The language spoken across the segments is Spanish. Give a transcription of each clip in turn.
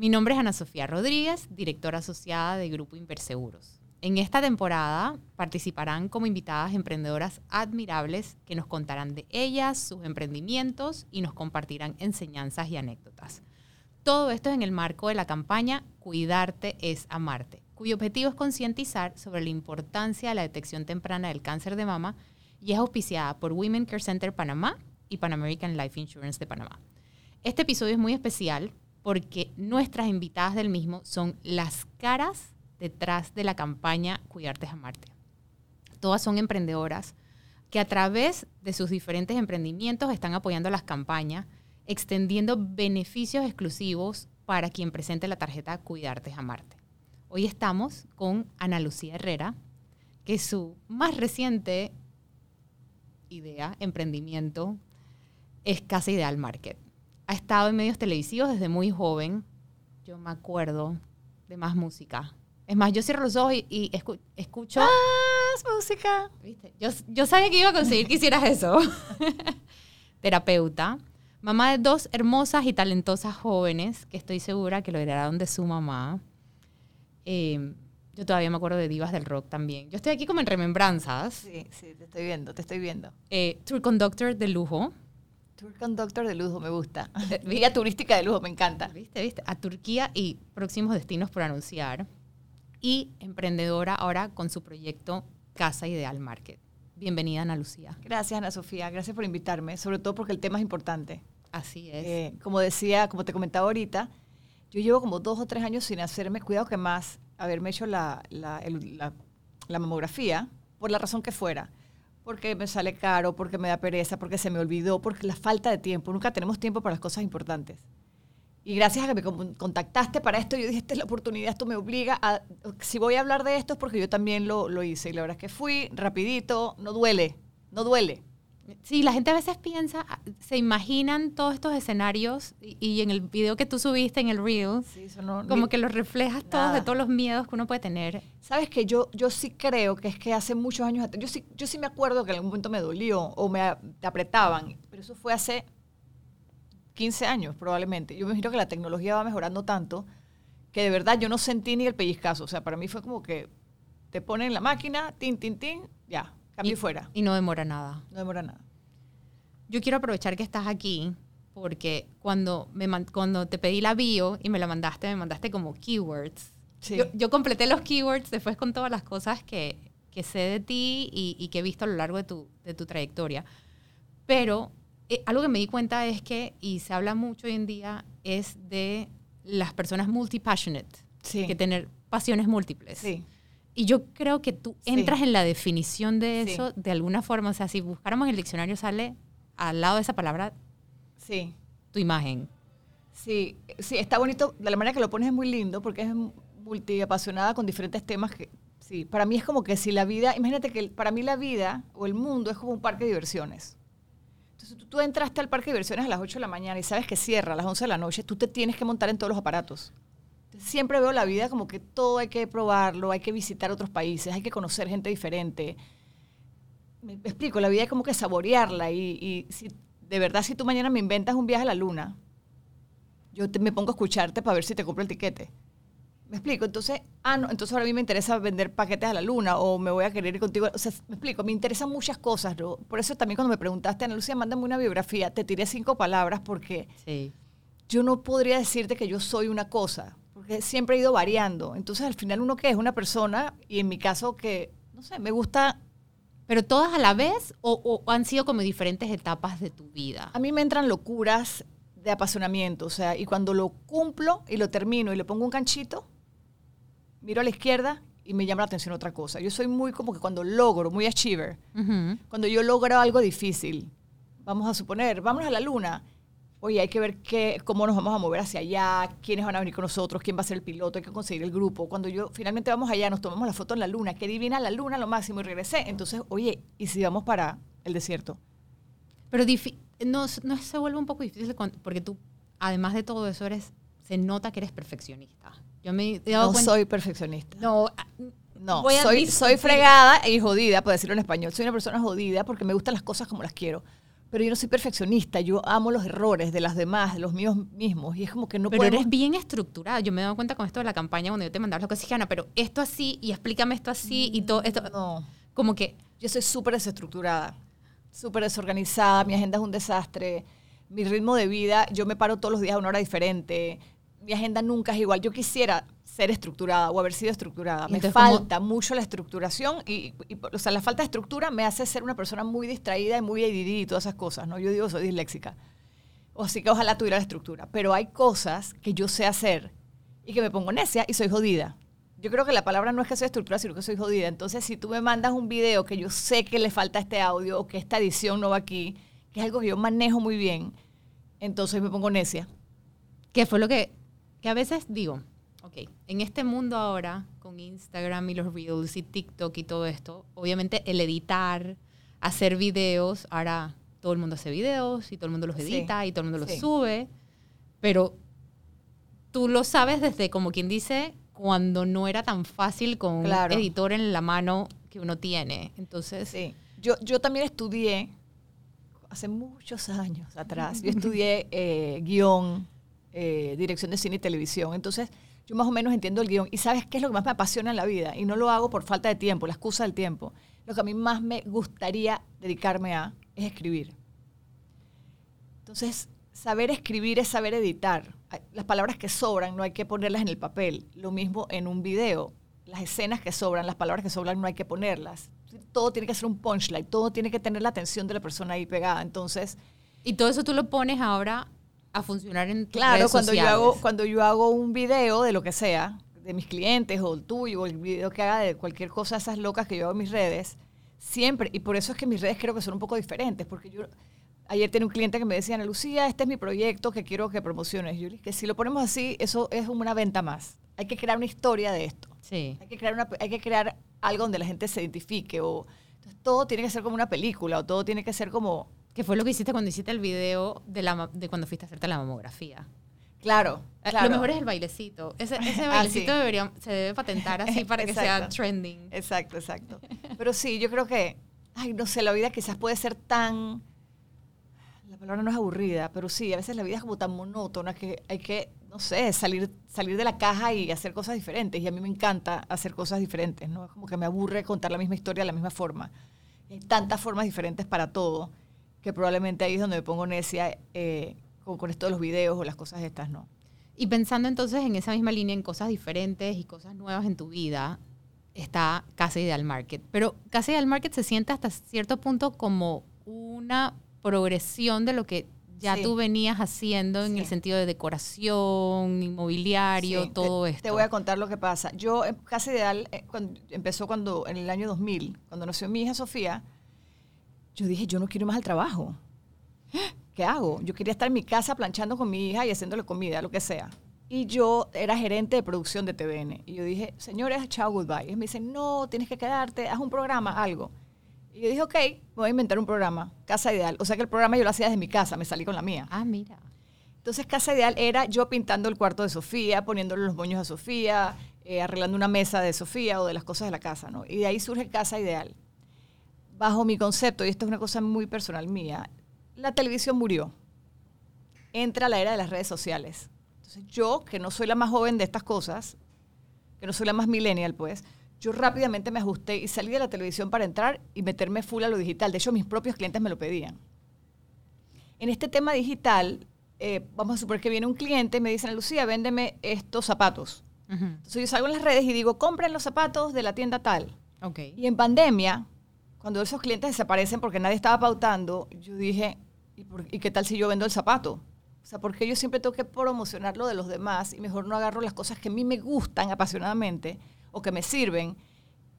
Mi nombre es Ana Sofía Rodríguez, directora asociada de Grupo Inverseguros. En esta temporada participarán como invitadas emprendedoras admirables que nos contarán de ellas, sus emprendimientos y nos compartirán enseñanzas y anécdotas. Todo esto es en el marco de la campaña Cuidarte es amarte, cuyo objetivo es concientizar sobre la importancia de la detección temprana del cáncer de mama y es auspiciada por Women Care Center Panamá y Pan American Life Insurance de Panamá. Este episodio es muy especial porque nuestras invitadas del mismo son las caras detrás de la campaña Cuidarte es Amarte. Todas son emprendedoras que a través de sus diferentes emprendimientos están apoyando las campañas, extendiendo beneficios exclusivos para quien presente la tarjeta Cuidarte es Amarte. Hoy estamos con Ana Lucía Herrera, que su más reciente idea, emprendimiento, es Casa Ideal Market. Ha estado en medios televisivos desde muy joven. Yo me acuerdo de más música, es más, yo cierro los ojos y, escucho... ¡Más música! Yo, yo sabía que iba a conseguir que hicieras eso. Terapeuta. Mamá de dos hermosas y talentosas jóvenes que estoy segura que lo heredaron de su mamá. Em, yo todavía me acuerdo de divas del rock también. Yo estoy aquí como en remembranzas. Sí, sí, te estoy viendo, te estoy viendo. Eh, tour conductor de lujo. Tour conductor de lujo, me gusta. Vía turística de lujo, me encanta. ¿Viste, viste? A Turquía y próximos destinos por anunciar y emprendedora ahora con su proyecto Casa Ideal Market. Bienvenida, Ana Lucía. Gracias, Ana Sofía. Gracias por invitarme, sobre todo porque el tema es importante. Así es. Eh, como decía, como te comentaba ahorita, yo llevo como dos o tres años sin hacerme, cuidado que más, haberme hecho la, la, la mamografía, por la razón que fuera. Porque me sale caro, porque me da pereza, porque se me olvidó, porque la falta de tiempo. Nunca tenemos tiempo para las cosas importantes. Y gracias a que me contactaste para esto, yo dije, la oportunidad, esto me obliga a, si voy a hablar de esto es porque yo también lo, lo hice. Y la verdad es que fui rapidito, no duele, no duele. Sí, la gente a veces piensa, ah, se imaginan todos estos escenarios y, en el video que tú subiste en el Reel, como que los reflejas todos de todos los miedos que uno puede tener. Sabes que yo, yo sí creo que es que hace muchos años, yo sí, yo sí me acuerdo que en algún momento me dolió o me apretaban, pero eso fue hace 15 años probablemente. Yo me imagino que la tecnología va mejorando tanto que de verdad yo no sentí ni el pellizcazo. O sea, para mí fue como que te ponen la máquina, tin, tin, tin, ya, cambio fuera. Y no demora nada. No demora nada. Yo quiero aprovechar que estás aquí porque cuando, me, cuando te pedí la bio y me la mandaste, me mandaste como keywords. Yo, completé los keywords después con todas las cosas que, que sé de ti y, y, que he visto a lo largo de tu, de tu trayectoria. Pero eh, algo que me di cuenta es que, y se habla mucho hoy en día, es de las personas multipassionate, sí. que tener pasiones múltiples. Sí. Y yo creo que tú entras en la definición de eso de alguna forma. O sea, si buscáramos en el diccionario, sale al lado de esa palabra sí. tu imagen. Sí, sí, está bonito. De la manera que lo pones es muy lindo porque es multiapasionada con diferentes temas que, sí, para mí es como que si la vida, imagínate que para mí la vida o el mundo es como un parque de diversiones. Entonces tú, entraste al parque de diversiones a las 8 de la mañana y sabes que cierra a las 11 de la noche, tú te tienes que montar en todos los aparatos. Siempre veo la vida como que todo hay que probarlo, hay que visitar otros países, hay que conocer gente diferente. Me, explico, la vida es como que saborearla y, si, de verdad si tú mañana me inventas un viaje a la luna, yo me pongo a escucharte para ver si te compro el tiquete. ¿Me explico? Entonces, ah, no, entonces ahora a mí me interesa vender paquetes a la luna o me voy a querer ir contigo. O sea, me explico, me interesan muchas cosas. ¿no? Por eso también cuando me preguntaste, Ana Lucía, mándame una biografía, te tiré cinco palabras porque yo no podría decirte que yo soy una cosa, siempre he ido variando. Entonces, al final, uno que es una persona, y en mi caso, que, no sé, me gusta ¿Pero todas a la vez o, o, han sido como diferentes etapas de tu vida? A mí me entran locuras de apasionamiento, o sea, y cuando lo cumplo y lo termino y le pongo un canchito, miro a la izquierda y me llama la atención otra cosa. Yo soy muy como que cuando logro, muy achiever, cuando yo logro algo difícil, vamos a suponer, vamos a la luna, oye, hay que ver qué, cómo nos vamos a mover hacia allá, quiénes van a venir con nosotros, quién va a ser el piloto, hay que conseguir el grupo. Cuando yo finalmente vamos allá, nos tomamos la foto en la luna, qué divina la luna, lo máximo, y regresé. Entonces, oye, ¿y si vamos para el desierto? Pero no, no se vuelve un poco difícil porque tú, además de todo eso, eres, se nota que eres perfeccionista. Yo me no soy perfeccionista. No, ah, no soy, soy fregada y jodida, por decirlo en español. Soy una persona jodida porque me gustan las cosas como las quiero. Pero yo no soy perfeccionista, yo amo los errores de las demás, de los míos mismos, y es como que no Pero podemos... eres bien estructurada. Yo me he dado cuenta con esto de la campaña cuando yo te mandaba lo que decía, Ana, pero esto así y explícame esto así y todo esto. No, Como que yo soy súper desestructurada, súper desorganizada, mi agenda es un desastre, mi ritmo de vida, yo me paro todos los días a una hora diferente, mi agenda nunca es igual. Yo quisiera ser estructurada o haber sido estructurada. Me entonces, ¿cómo- falta mucho la estructuración y, y, o sea, la falta de estructura me hace ser una persona muy distraída y muy ADD y todas esas cosas, ¿no? Yo digo, soy disléxica. O así que ojalá tuviera la estructura. Pero hay cosas que yo sé hacer y que me pongo necia y soy jodida. Yo creo que la palabra no es que soy estructurada, sino que soy jodida. Entonces, si tú me mandas un video que yo sé que le falta este audio o que esta edición no va aquí, que es algo que yo manejo muy bien, entonces me pongo necia. que fue lo que, que a veces digo, ok, en este mundo ahora, con Instagram y los Reels y TikTok y todo esto, obviamente el editar, hacer videos, ahora todo el mundo hace videos y todo el mundo los Sí, edita y todo el mundo los sí. sube, pero tú lo sabes desde como quien dice, cuando no era tan fácil con Claro. un editor en la mano que uno tiene. Entonces, Sí. Yo, yo también estudié, hace muchos años atrás, yo estudié eh, guion, eh, dirección de cine y televisión. Entonces, yo más o menos entiendo el guion. Y sabes qué es lo que más me apasiona en la vida. Y no lo hago por falta de tiempo, la excusa del tiempo. Lo que a mí más me gustaría dedicarme a es escribir. Entonces, saber escribir es saber editar. Las palabras que sobran no hay que ponerlas en el papel. Lo mismo en un video. Las escenas que sobran, las palabras que sobran no hay que ponerlas. Todo tiene que ser un punchline, todo tiene que tener la atención de la persona ahí pegada. Entonces, y todo eso tú lo pones ahora a funcionar en claro, redes cuando yo, sociales. hago, cuando yo hago un video de lo que sea, de mis clientes o el tuyo, o el video que haga de cualquier cosa, esas locas que yo hago en mis redes, siempre, y por eso es que mis redes creo que son un poco diferentes, porque yo ayer tenía un cliente que me decía, Ana Lucía, este es mi proyecto que quiero que promociones. Yo que si lo ponemos así, eso es una venta más. Hay que crear una historia de esto. Sí. Hay que crear, una, hay que crear algo donde la gente se identifique, o entonces, todo tiene que ser como una película, o todo tiene que ser como, Que fue lo que hiciste cuando hiciste el video de, la, de cuando fuiste a hacerte la mamografía. claro, Eh, claro. Lo mejor es el bailecito. Ese, ese Ah, bailecito sí. debería, se debe patentar así para que sea trending. Exacto, exacto. Pero sí, yo creo que, ay, no sé, la vida quizás puede ser tan, la palabra no es aburrida, pero sí, a veces la vida es como tan monótona que hay que, no sé, salir, salir de la caja y hacer cosas diferentes. Y a mí me encanta hacer cosas diferentes, ¿no? Es como que me aburre contar la misma historia de la misma forma. Y hay tantas formas diferentes para todo que probablemente ahí es donde me pongo necia eh, con, con esto de los videos o las cosas estas, ¿no? Y pensando entonces en esa misma línea, en cosas diferentes y cosas nuevas en tu vida, está Casa Ideal Market. Pero Casa Ideal Market se siente hasta cierto punto como una progresión de lo que ya Sí. tú venías haciendo en Sí. el sentido de decoración, inmobiliario, Sí, te- todo te, esto. voy a contar lo que pasa. Yo, en Casa Ideal, eh, cuando, empezó cuando, en el año 2000, cuando nació mi hija Sofía, yo dije, yo no quiero ir más al trabajo. ¿Qué hago? Yo quería estar en mi casa planchando con mi hija y haciéndole comida, lo que sea. Y yo era gerente de producción de TVN. Y yo dije, señores, chao, goodbye. Y ellos me dicen, no, tienes que quedarte, haz un programa, algo. Y yo dije, ok, voy a inventar un programa, Casa Ideal. O sea que el programa yo lo hacía desde mi casa, me salí con la mía. Ah, mira. Entonces, Casa Ideal era yo pintando el cuarto de Sofía, poniéndole los moños a Sofía, eh, arreglando una mesa de Sofía o de las cosas de la casa, ¿no? Y de ahí surge Casa Ideal. Bajo mi concepto, y esto es una cosa muy personal mía, la televisión murió. Entra la era de las redes sociales. Entonces, yo, que no soy la más joven de estas cosas, que no soy la más millennial, pues, yo rápidamente me ajusté y salí de la televisión para entrar y meterme full a lo digital. De hecho, mis propios clientes me lo pedían. En este tema digital, eh, vamos a suponer que viene un cliente y me dicen, Lucía, véndeme estos zapatos. Ujú. Entonces yo salgo en las redes y digo, compren los zapatos de la tienda tal. Ok. Y en pandemia, cuando esos clientes desaparecen porque nadie estaba pautando, yo dije, ¿y, por- y qué tal si yo vendo el zapato? O sea, porque yo siempre tengo que promocionar lo de los demás y mejor no agarro las cosas que a mí me gustan apasionadamente o que me sirven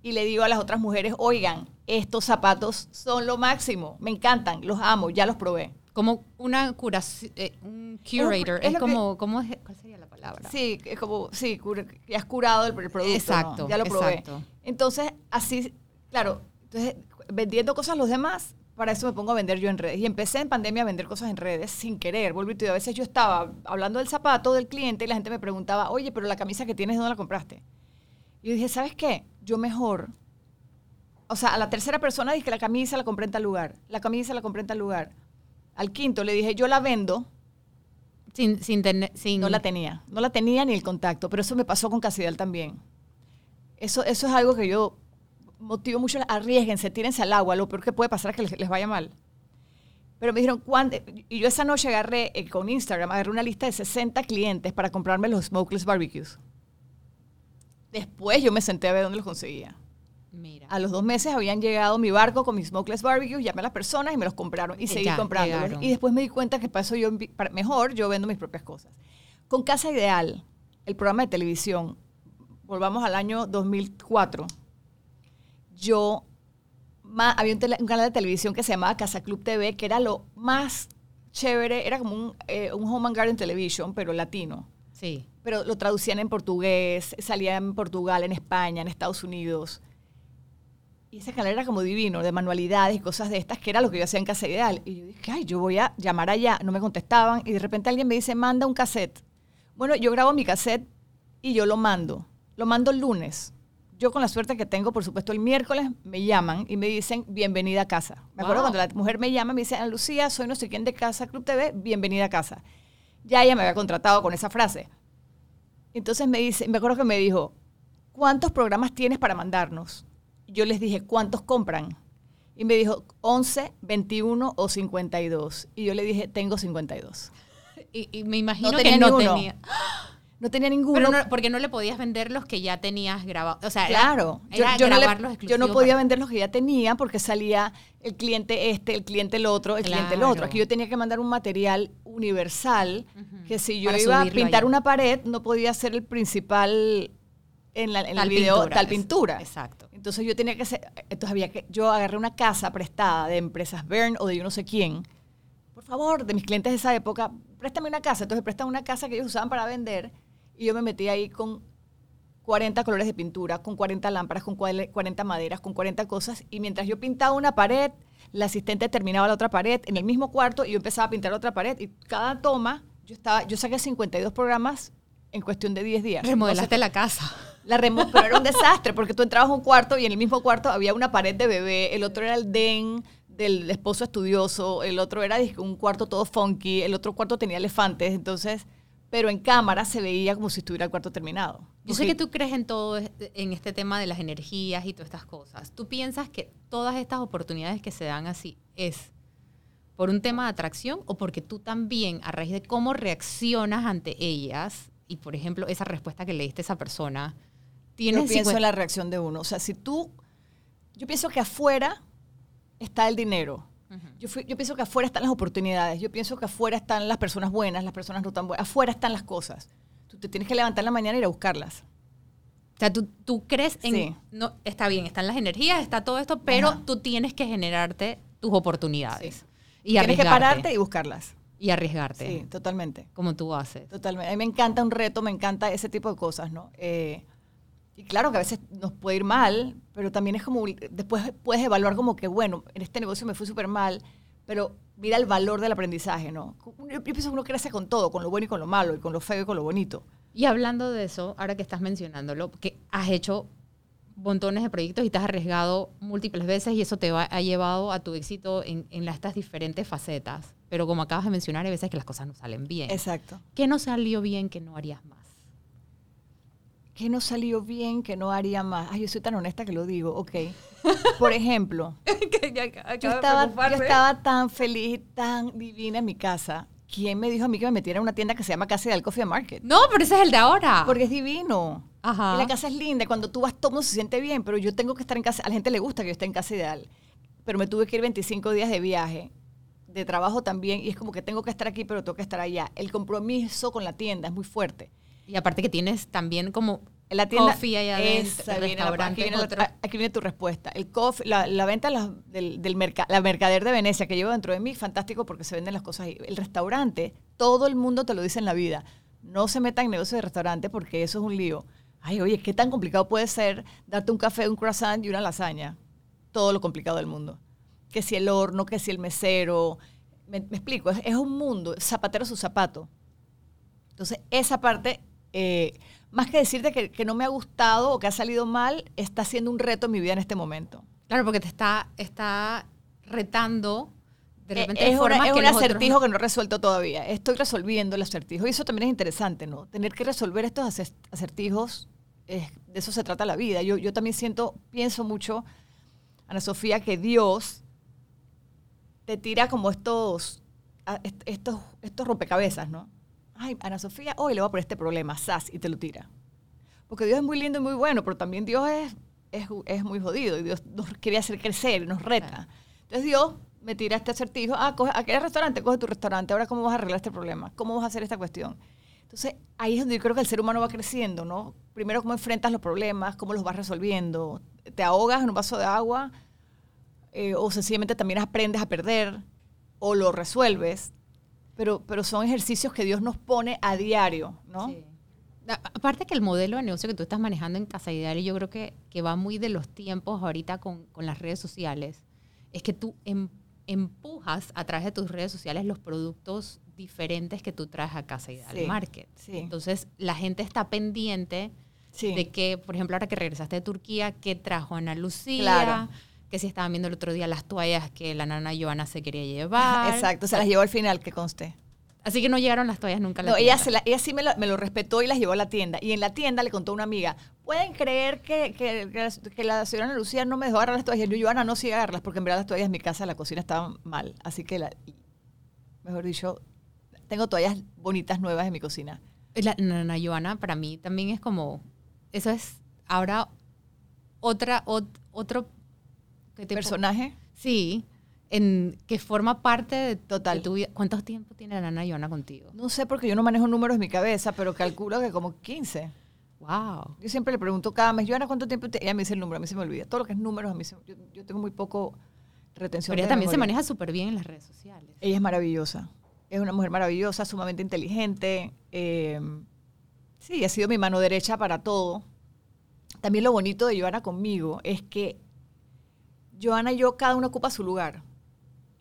y le digo a las otras mujeres, oigan, estos zapatos son lo máximo, me encantan, los amo, ya los probé. Como una curación, un curator. es Es, que- como, ¿cómo es? ¿cuál sería la palabra? Sí, es como, sí, cura- que has curado el, el producto. ¿no? Exacto, Ya lo probé. exacto. Entonces, así, claro, entonces, vendiendo cosas a los demás, para eso me pongo a vender yo en redes. Y empecé en pandemia a vender cosas en redes sin querer. Vuelvo y te digo, a veces yo estaba hablando del zapato del cliente y la gente me preguntaba, oye, pero la camisa que tienes, ¿dónde la compraste? Y yo dije, ¿sabes qué? Yo mejor. O sea, a la tercera persona dije que la camisa la compré en tal lugar. La camisa la compré en tal lugar. Al quinto le dije, yo la vendo. Sin, sin tener... Sin... No la tenía. No la tenía ni el contacto. Pero eso me pasó con Casidel también. Eso, eso es algo que yo motivo mucho. Arriesguense, tírense al agua. Lo peor que puede pasar es que les, les vaya mal. Pero me dijeron, ¿cuándo? Y yo esa noche agarré eh, con Instagram, agarré una lista de 60 clientes para comprarme los smokeless barbecues. Después yo me senté a ver dónde los conseguía. Mira. A los dos meses habían llegado mi barco con mis smokeless barbecues, llamé a las personas y me los compraron y Y seguí llegaron. Y después me di cuenta que para eso yo, para- mejor yo vendo mis propias cosas. Con Casa Ideal, el programa de televisión, volvamos al año 2004, yo, ma- había un, tele- un canal de televisión que se llamaba Casa Club TV, que era lo más chévere, era como un, eh, un Home and Garden Television, pero latino Sí. pero lo traducían en portugués, salía en Portugal, en España, en Estados Unidos. Y ese canal era como divino, de manualidades y cosas de estas, que era lo que yo hacía en Casa Ideal. Y yo dije, ay, yo voy a llamar allá. No me contestaban. Y de repente alguien me dice, manda un cassette. Bueno, yo grabo mi cassette y yo lo mando. Lo mando el lunes. Yo con la suerte que tengo, por supuesto, el miércoles me llaman y me dicen, bienvenida a casa. Me acuerdo Wow. cuando la mujer me llama me dice, Ana Lucía, soy no sé quién de Casa Club TV, bienvenida a casa. Ya ella me había contratado con esa frase. Entonces me dice, me acuerdo que me dijo, ¿cuántos programas tienes para mandarnos? Yo les dije, ¿cuántos compran? Y me dijo, 11, 21 o 52. Y yo le dije, tengo 52. Y, y me imagino No que no ninguno. tenía. No tenía ninguno. Pero no, porque no le podías vender los que ya tenías grabados. O sea, Claro, yo, era yo no le- grabarlos yo no exclusivos podía para- vender los que ya tenía porque salía el cliente este, el cliente el otro, el cliente el otro. Aquí yo tenía que mandar un material universal que si yo Para iba a pintar allá. una pared no podía ser el principal en, la, en Tal el video pintura, tal es- pintura. exacto. Entonces yo tenía que hacer, entonces había que, yo agarré una casa prestada de empresas Bern o de yo no sé quién. Por favor, de mis clientes de esa época, préstame una casa. Entonces prestan una casa que ellos usaban para vender y yo me metí ahí con 40 colores de pintura, con 40 lámparas, con cual- 40 maderas, con 40 cosas. Y mientras yo pintaba una pared, la asistente terminaba la otra pared en el mismo cuarto y yo empezaba a pintar otra pared. Y cada toma, yo, estaba, yo saqué 52 programas en cuestión de 10 días. Remodelaste la casa. la remo pero era un desastre porque tú entrabas a un cuarto y en el mismo cuarto había una pared de bebé, el otro era el den del esposo estudioso, el otro era un cuarto todo funky, el otro cuarto tenía elefantes, entonces, pero en cámara se veía como si estuviera el cuarto terminado. Yo sé que tú crees en todo, en este tema de las energías y todas estas cosas. ¿Tú piensas que todas estas oportunidades que se dan así es por un tema de atracción o porque tú también, a raíz de cómo reaccionas ante ellas, y por ejemplo, esa respuesta que le diste a esa persona, tienes yo pienso 50 en la reacción de uno. O sea, si tú, yo pienso que afuera está el dinero. Yo, fui- yo pienso que afuera están las oportunidades. Yo pienso que afuera están las personas buenas, las personas no tan buenas. Afuera están las cosas. Tú te tienes que levantar en la mañana y ir a buscarlas. O sea, tú, tú crees en... Sí. No, está bien, están las energías, está todo esto, pero Ajá. tú tienes que generarte tus oportunidades. Sí. Y tienes que pararte y buscarlas. Y arriesgarte, Sí, totalmente. como tú haces. Totalmente. A mí me encanta un reto, me encanta ese tipo de cosas, ¿no? Eh, y claro que a veces nos puede ir mal, pero también es como, después puedes evaluar como que, bueno, en este negocio me fue súper mal, pero mira el valor del aprendizaje, ¿no? Yo, pienso que uno crece con todo, con lo bueno y con lo malo, y con lo feo y con lo bonito. Y hablando de eso, ahora que estás mencionándolo, que has hecho montones de proyectos y te has arriesgado múltiples veces y eso te va- ha llevado a tu éxito en, en estas diferentes facetas. Pero como acabas de mencionar, hay veces que las cosas no salen bien. Exacto. ¿Qué no salió bien que no harías más? ¿Qué no salió bien que no haría más? Ay, yo soy tan honesta que lo digo, ok. Por ejemplo, yo estaba, yo estaba tan feliz tan divina en mi casa. ¿Quién me dijo a mí que me metiera en una tienda que se llama Casa del Coffee Market? No, pero ese es el de ahora. Porque es divino. Ajá. Y la casa es linda. Cuando tú vas, todo mundo se siente bien, pero yo tengo que estar en casa. A la gente le gusta que yo esté en casa ideal. Pero me tuve que ir 25 días de viaje, de trabajo también, y es como que tengo que estar aquí, pero tengo que estar allá. El compromiso con la tienda es muy fuerte. Y aparte que tienes también como la tienda. coffee ahí adentro, Esa, el viene la- restaurante aquí, viene la- otro. aquí viene tu respuesta. El coffee, la, la venta del, del merca- la mercader de Venecia que llevo dentro de mí, fantástico porque se venden las cosas ahí. El restaurante, todo el mundo te lo dice en la vida. No se metan en negocio de restaurante porque eso es un lío. Ay, oye, ¿qué tan complicado puede ser darte un café, un croissant y una lasaña? Todo lo complicado del mundo. Que si el horno, que si el mesero. Me, me explico, es, es un mundo, zapatero su zapato. Entonces, esa parte, eh, más que decirte que, que no me ha gustado o que ha salido mal, está siendo un reto en mi vida en este momento. Claro, porque te está, está retando De Eh, repente es, una- formas es que un otros acertijo que no he resuelto todavía. Estoy resolviendo el acertijo. Y eso también es interesante, ¿no? Tener que resolver estos acer- acertijos, es- de eso se trata la vida. Yo, yo también siento, pienso mucho, Ana Sofía, que Dios te tira como estos, estos, estos rompecabezas, ¿no? Ay, Ana Sofía, hoy le voy a poner este problema, sas, y te lo tira. Porque Dios es muy lindo y muy bueno, pero también Dios es, es, es muy jodido y Dios nos quiere hacer crecer nos reta. Entonces Dios me tira este acertijo, ah, coge, ¿a qué restaurante? Coge tu restaurante, ahora cómo vas a arreglar este problema, cómo vas a hacer esta cuestión. Entonces ahí es donde yo creo que el ser humano va creciendo, ¿no? Primero cómo enfrentas los problemas, cómo los vas resolviendo, te ahogas en un vaso de agua eh, o sencillamente también aprendes a perder o lo resuelves, pero, pero son ejercicios que Dios nos pone a diario, ¿no? Sí. Aparte que el modelo de negocio que tú estás manejando en Casa Ideal, y yo creo que, que va muy de los tiempos ahorita con, con las redes sociales, es que tú em- empujas a través de tus redes sociales los productos diferentes que tú traes a Casa Ideal Sí, Market. sí. Entonces, la gente está pendiente Sí. de que, por ejemplo, ahora que regresaste de Turquía, ¿qué trajo Ana Lucía? Claro. Que si estaban viendo el otro día las toallas que la nana Joana se quería llevar. Exacto, se las llevó al final, que conste. Así que no llegaron las toallas nunca a la No, ella, tienda. se la- ella sí me lo, me lo respetó y las llevó a la tienda. Y en la tienda le contó a una amiga, ¿pueden creer que, que, que la, que la señora Lucía no me dejó agarrar las toallas? Y yo, Joana, no sigue agarrarlas, porque en verdad las toallas en mi casa, la cocina, estaban mal. Así que, la, mejor dicho, tengo toallas bonitas nuevas en mi cocina. La nana Joana para mí también es como, eso es ahora otra, ot- otro ¿qué te po- Personaje, Sí, en, que forma parte de, Total. de tu vida. ¿Cuántos tiempo tiene la nana Joana contigo? no sé porque yo no manejo números en mi cabeza, pero calculo que como 15. Wow. Yo siempre le pregunto cada mes, Joana, ¿cuánto tiempo? te-?" Ella me dice el número, a mí se me olvida. Todo lo que es números, a mí se- yo, yo tengo muy poco retención. Pero ella también se maneja súper bien en las redes sociales. Ella es maravillosa. Es una mujer maravillosa, sumamente inteligente. eh, sí, ha sido mi mano derecha para todo. También lo bonito de Joana conmigo es que Joana y yo, cada uno ocupa su lugar.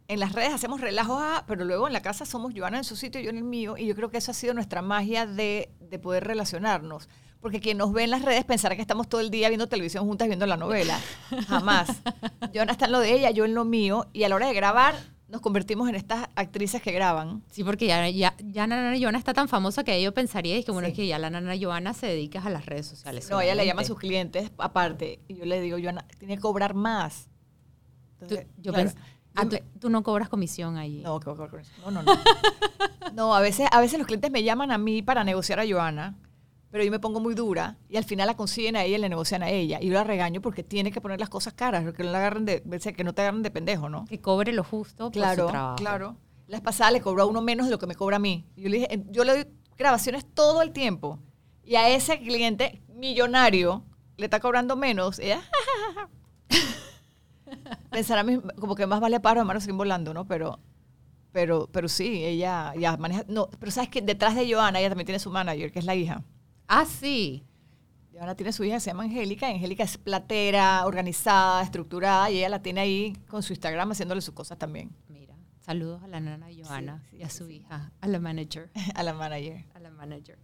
En las redes hacemos relajos, ah, pero luego en la casa somos Joana en su sitio y yo en el mío. Y yo creo que eso ha sido nuestra magia de, de poder relacionarnos. Porque quien nos ve en las redes pensará que estamos todo el día viendo televisión juntas viendo la novela. Jamás. Joana está en lo de ella, yo en lo mío. Y a la hora de grabar, nos convertimos en estas actrices que graban. Sí, porque ya, ya, ya nana Joana está tan famosa que yo pensaría es que, bueno, Sí. es que ya la nana Joana se dedica a las redes sociales. No, ella le llama a sus clientes aparte. Y yo le digo, Joana, tiene que cobrar más. Tú, Entonces, yo claro, pens- ah, tú, no cobras comisión ahí. No, no, no, no. No, a veces, a veces los clientes me llaman a mí para negociar a Joana, pero yo me pongo muy dura y al final la consiguen a ella y le negocian a ella. Y yo la regaño porque tiene que poner las cosas caras, que no, la agarren de, que no te agarren de pendejo, ¿no? Que cobre lo justo por Claro, su trabajo. claro. La vez pasada le cobró a uno menos de lo que me cobra a mí. Yo le dije, yo le doy grabaciones todo el tiempo. Y a ese cliente millonario le está cobrando menos. Ella, pensará mis- como que más vale paro, hermano, siguen volando, ¿no? Pero, pero, pero sí, ella ya maneja. No, pero sabes que detrás de Joana, ella también tiene su manager, que es la hija. Ah, sí. Joana tiene su hija que se llama Angélica. Angélica es platera, organizada, estructurada, y ella la tiene ahí con su Instagram haciéndole sus cosas también Mira, saludos a la nana Joana sí, y a su sí. hija, a la manager. a la manager. A la manager.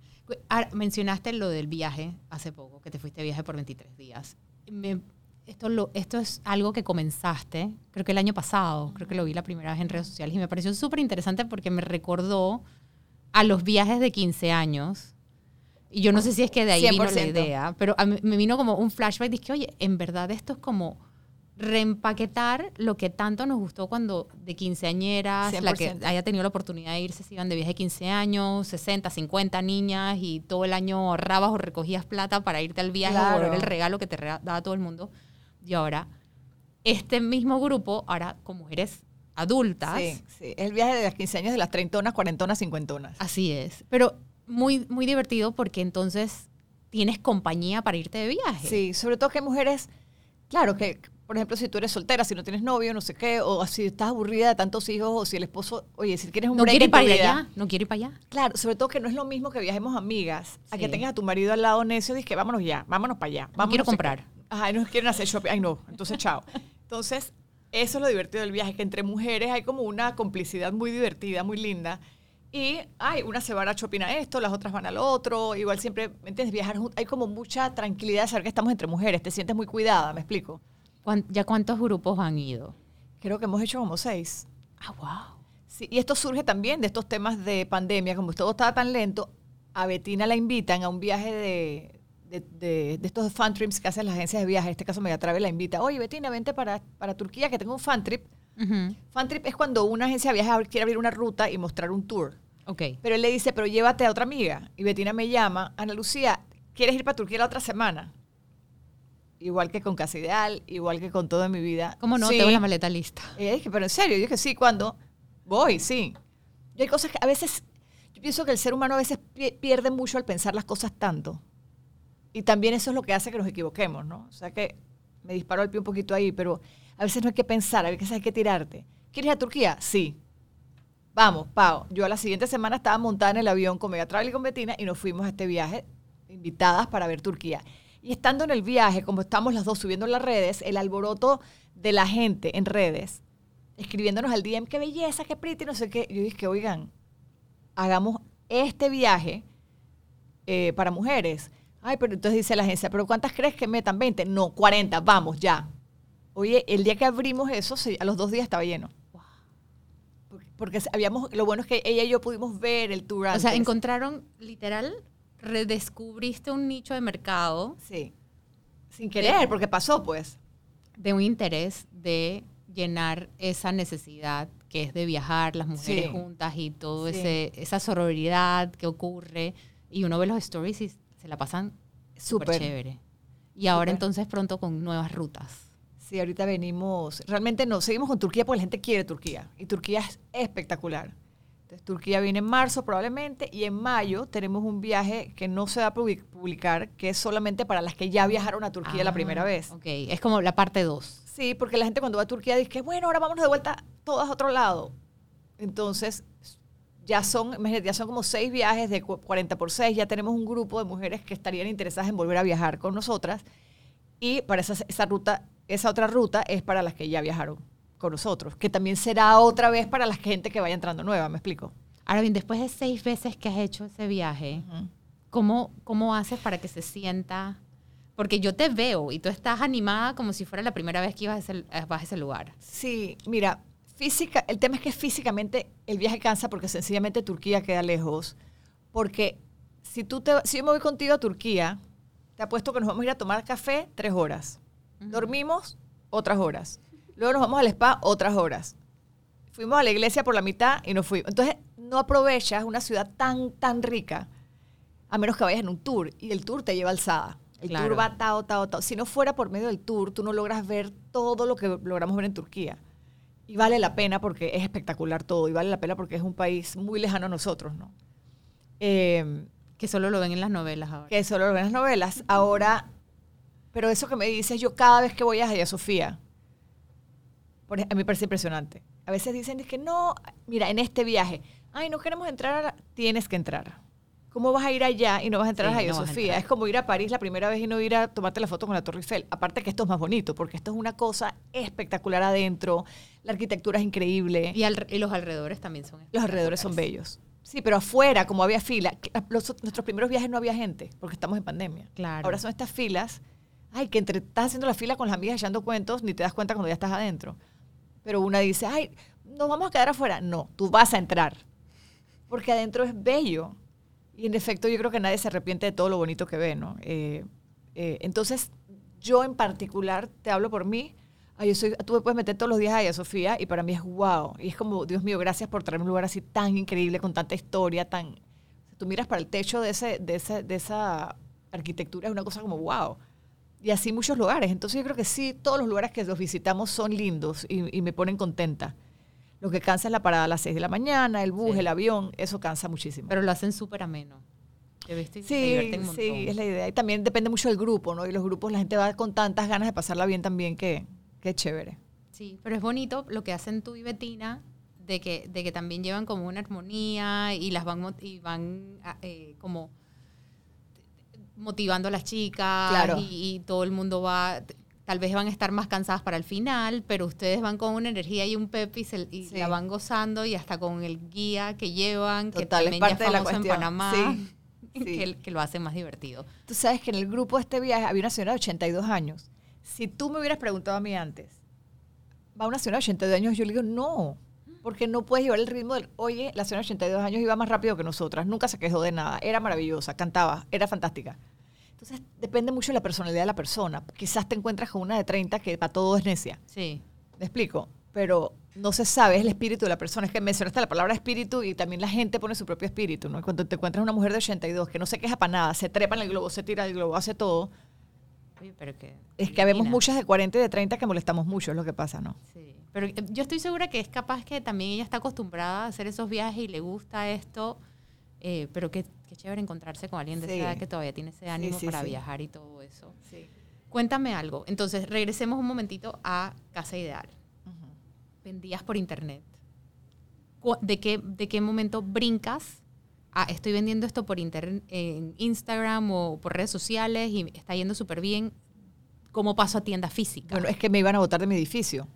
Mencionaste lo del viaje hace poco, que te fuiste de viaje por 23 días. Me- esto, lo, esto es algo que comenzaste, creo que el año pasado, creo que lo vi la primera vez en redes sociales y me pareció súper interesante porque me recordó a los viajes de 15 años. Y yo no sé si es que de ahí vino la 100%. idea, pero a mí me vino como un flashback. Dije, oye, en verdad esto es como reempaquetar lo que tanto nos gustó cuando de quinceañeras, la que 100%. haya tenido la oportunidad de irse, se iban de viaje de 15 años, 60, 50 niñas y todo el año ahorrabas o recogías plata para irte al viaje Claro. o volver el regalo que te daba todo el mundo. Y ahora, este mismo grupo, ahora con mujeres adultas, Sí, sí. Es el viaje de las 15 años de las treintonas, cuarentonas, cincuentonas. así es, pero muy, muy divertido porque entonces tienes compañía para irte de viaje. Sí, sobre todo que hay mujeres, claro, que por ejemplo, si tú eres soltera, si no tienes novio, no sé qué, o si estás aburrida de tantos hijos, o si el esposo, oye, si quieres un No break quiere ir para vida. allá, no quiere ir para allá. Claro, sobre todo que no es lo mismo que viajemos amigas, a que Sí. tengas a tu marido al lado necio y que vámonos ya, vámonos para allá. Vámonos quiero no qué. comprar. Ajá, y nos quieren hacer shopping. Ay, no, entonces chao. Entonces, eso es lo divertido del viaje, que entre mujeres hay como una complicidad muy divertida, muy linda. Y, ay, una se va a shopping a esto, las otras van al otro. Igual siempre, ¿me entiendes? Viajar juntas. Hay como mucha tranquilidad de saber que estamos entre mujeres. Te sientes muy cuidada, ¿me explico? ¿Cuán- ¿Ya cuántos grupos han ido? Creo que hemos hecho como seis. Ah, wow. Sí, y esto surge también de estos temas de pandemia, como todo estaba tan lento, a Betina la invitan a un viaje de, de, de- de estos fan trips que hacen las agencias de viaje, en este caso Megatravel la invita, oye Betina, vente para, para Turquía que tengo un fan trip. Ujú. Fan trip es cuando una agencia de viajes quiere abrir una ruta y mostrar un tour. Ok. Pero él le dice, pero llévate a otra amiga. Y Betina me llama, Ana Lucía, ¿quieres ir para Turquía la otra semana? Igual que con Casa Ideal, igual que con todo en mi vida. ¿Cómo no? Sí. Tengo la maleta lista. Y ella dije, pero en serio, yo dije, sí, cuando voy, sí. Y hay cosas que a veces, yo pienso que el ser humano a veces pi- pierde mucho al pensar las cosas tanto. Y también eso es lo que hace que nos equivoquemos, ¿no? O sea que me disparó el pie un poquito ahí, pero a veces no hay que pensar, a veces hay que tirarte. ¿Quieres ir a Turquía? Sí. Vamos, Pau. Yo a la siguiente semana estaba montada en el avión con Mega Travel y con Betina y nos fuimos a este viaje, invitadas para ver Turquía. Y estando en el viaje, como estamos las dos subiendo en las redes, el alboroto de la gente en redes, escribiéndonos al DM, qué belleza, qué pretty, no sé qué. Yo dije, que, oigan, hagamos este viaje eh, para mujeres. Ay, pero entonces dice la agencia, ¿pero cuántas crees que metan? 20. No, 40, vamos, ya. Oye, el día que abrimos eso, a los dos días estaba lleno. Porque, habíamos, lo bueno es que ella y yo pudimos ver el tour O sea, antes. encontraron, literal, redescubriste un nicho de mercado Sí. Sin querer, porque pasó, pues. de un interés de llenar esa necesidad que es de viajar, las mujeres Sí. juntas y todo Sí. ese esa sororidad que ocurre y uno ve los stories y se la pasan súper chévere. Y ahora Súper. entonces pronto con nuevas rutas. Sí, ahorita venimos, realmente no, seguimos con Turquía porque la gente quiere Turquía y Turquía es espectacular. Entonces Turquía viene en marzo probablemente y en mayo tenemos un viaje que no se va a public- publicar, que es solamente para las que ya viajaron a Turquía la Ah, primera vez. Ok, es como la parte 2. Sí, porque la gente cuando va a Turquía dice que bueno, ahora vámonos de vuelta todas a otro lado. Entonces ya son, ya son como seis viajes de cu- 40 por 6, ya tenemos un grupo de mujeres que estarían interesadas en volver a viajar con nosotras y para esa, esa ruta, esa otra ruta es para las que ya viajaron con nosotros, que también será otra vez para la gente que vaya entrando nueva, ¿me explico? Ahora bien, después de seis veces que has hecho ese viaje, ¿cómo, ¿cómo haces para que se sienta? Porque yo te veo y tú estás animada como si fuera la primera vez que ibas a ese, vas a ese lugar. Sí, mira, física, el tema es que físicamente el viaje cansa porque sencillamente Turquía queda lejos. Porque si tú te, si yo me voy contigo a Turquía, te apuesto que nos vamos a ir a tomar café tres horas. Dormimos otras horas. Luego nos vamos al spa otras horas. Fuimos a la iglesia por la mitad y nos fuimos. Entonces, no aprovechas una ciudad tan, tan rica, a menos que vayas en un tour. Y el tour te lleva alzada. El Claro. tour va tao, tao, tao. Si no fuera por medio del tour, tú no logras ver todo lo que logramos ver en Turquía. Y vale la pena porque es espectacular todo. Y vale la pena porque es un país muy lejano a nosotros, ¿no? Eh, Que solo lo ven en las novelas ahora. que solo lo ven en las novelas. Ahora, pero eso que me dices, yo cada vez que voy a Hagia Sofía, por a mí me parece impresionante. A veces dicen es que no, mira, en este viaje, ay, no queremos entrar, a la-". tienes que entrar. ¿Cómo vas a ir allá y no vas a entrar Sí, a Hagia no a Sofía? Es como ir a París la primera vez y no ir a tomarte la foto con la Torre Eiffel. Aparte que esto es más bonito, porque esto es una cosa espectacular adentro, la arquitectura es increíble. Y, al- y los alrededores también son Los alrededores son bellos. Sí, pero afuera, como había fila, los- nuestros primeros viajes no había gente, porque estamos en pandemia. Claro. Ahora son estas filas, ay, que entre estás haciendo la fila con las amigas echando cuentos, ni te das cuenta cuando ya estás adentro. Pero una dice, ay, nos vamos a quedar afuera. No, tú vas a entrar, porque adentro es bello. Y en efecto, yo creo que nadie se arrepiente de todo lo bonito que ve, ¿no? Eh, eh, entonces, yo en particular, te hablo por mí, ay, yo soy, tú me puedes meter todos los días a Sofía y para mí es wow. Y es como, Dios mío, gracias por traerme un lugar así tan increíble, con tanta historia, tan... Tú miras para el techo de, ese, de, ese, de esa arquitectura, es una cosa como wow. Y así muchos lugares. Entonces yo creo que sí, todos los lugares que los visitamos son lindos y me ponen contenta. Lo que cansa es la parada a las 6 de la mañana, el bus, Sí. el avión, eso cansa muchísimo. Pero lo hacen súper ameno. ¿Te viste? Sí, divierten un sí, es la idea. Y también depende mucho del grupo, ¿no? Y los grupos, la gente va con tantas ganas de pasarla bien también que, que es chévere. Sí, pero es bonito lo que hacen tú y Betina, de que, de que también llevan como una armonía y las van, y van ah, eh, como motivando a las chicas Claro. y, y todo el mundo va, tal vez van a estar más cansadas para el final, pero ustedes van con una energía y un pep y, se- y Sí. la van gozando y hasta con el guía que llevan, que es también ya parte de la famoso en. Panamá, Sí, sí. Que, que lo hace más divertido. Tú sabes que en el grupo de este viaje había una señora de 82 años. Si tú me hubieras preguntado a mí antes, va una señora de 82 años, yo le digo, no, Porque no puedes llevar el ritmo del, oye, la señora de 82 años iba más rápido que nosotras, nunca se quejó de nada, era maravillosa, cantaba, era fantástica. Entonces, depende mucho de la personalidad de la persona. Quizás te encuentras con una de 30 que para todo es necia. Sí. ¿Me explico? Pero no se sabe, es el espíritu de la persona. Es que mencionaste la palabra espíritu y también la gente pone su propio espíritu, ¿no? Cuando te encuentras una mujer de 82 que no se queja para nada, se trepa en el globo, se tira el globo, hace todo, Oye, pero que... es que divina. muchas de 40 y de 30 que molestamos mucho, es lo que pasa, ¿no? Sí, pero eh, yo estoy segura que es capaz que también ella está acostumbrada a hacer esos viajes y le gusta esto, eh, pero qué, qué chévere encontrarse con alguien de Sí. esa edad que todavía tiene ese ánimo sí, para sí. viajar y todo eso. Cuéntame algo. Entonces, regresemos un momentito a Casa Ideal. Vendías por internet. ¿De qué, ¿De qué momento brincas? a estoy vendiendo esto por internet, en Instagram o por redes sociales y está yendo súper bien. ¿Cómo paso a tienda física? Bueno, es que me iban a botar de mi edificio.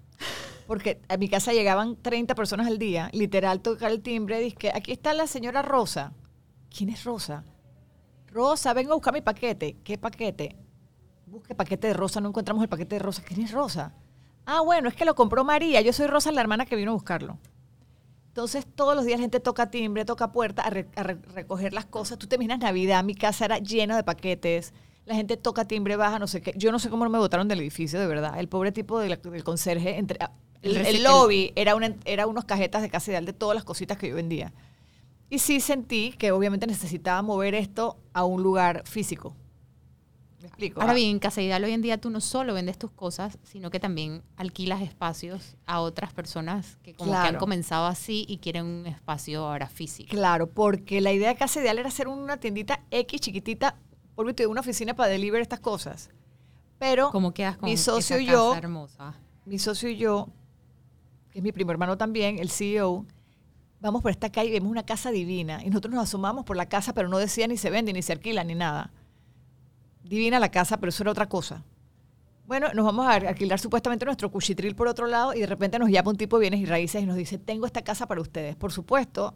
Porque a mi casa llegaban 30 personas al día, literal, tocar el timbre, dije, aquí está la señora Rosa. ¿Quién es Rosa? Rosa, vengo a buscar mi paquete. ¿Qué paquete? Busque paquete de Rosa, no encontramos el paquete de Rosa. ¿Quién es Rosa? Ah, bueno, es que lo compró María. Yo soy Rosa, la hermana que vino a buscarlo. Entonces, todos los días la gente toca timbre, toca puerta a, re- a re- recoger las cosas. Tú te imaginas Navidad, mi casa era llena de paquetes. La gente toca timbre, baja, no sé qué. Yo no sé cómo no me botaron del edificio, de verdad. El pobre tipo de la- del conserje, entre, ah, El el, reci- el lobby era, una, era unos cajetas de casa ideal de todas las cositas que yo vendía. Y sí sentí que obviamente necesitaba mover esto a un lugar físico. ¿Me explico? Ahora Ah, bien, en Casa Ideal hoy en día tú no solo vendes tus cosas, sino que también alquilas espacios a otras personas que como que han comenzado así y quieren un espacio ahora físico. Claro, porque la idea de Casa Ideal era hacer una tiendita X chiquitita, por de una oficina para deliver estas cosas. Pero ¿Cómo quedas con mi socio esa y yo- hermosa? mi socio y yo, que es mi primo hermano también, el CEO, vamos por esta calle y vemos una casa divina. Y nosotros nos asomamos por la casa, pero no decía ni se vende, ni se alquila, ni nada. Divina la casa, pero eso era otra cosa. Bueno, nos vamos a alquilar supuestamente nuestro cuchitril por otro lado y de repente nos llama un tipo de bienes y raíces y nos dice, tengo esta casa para ustedes. Por supuesto,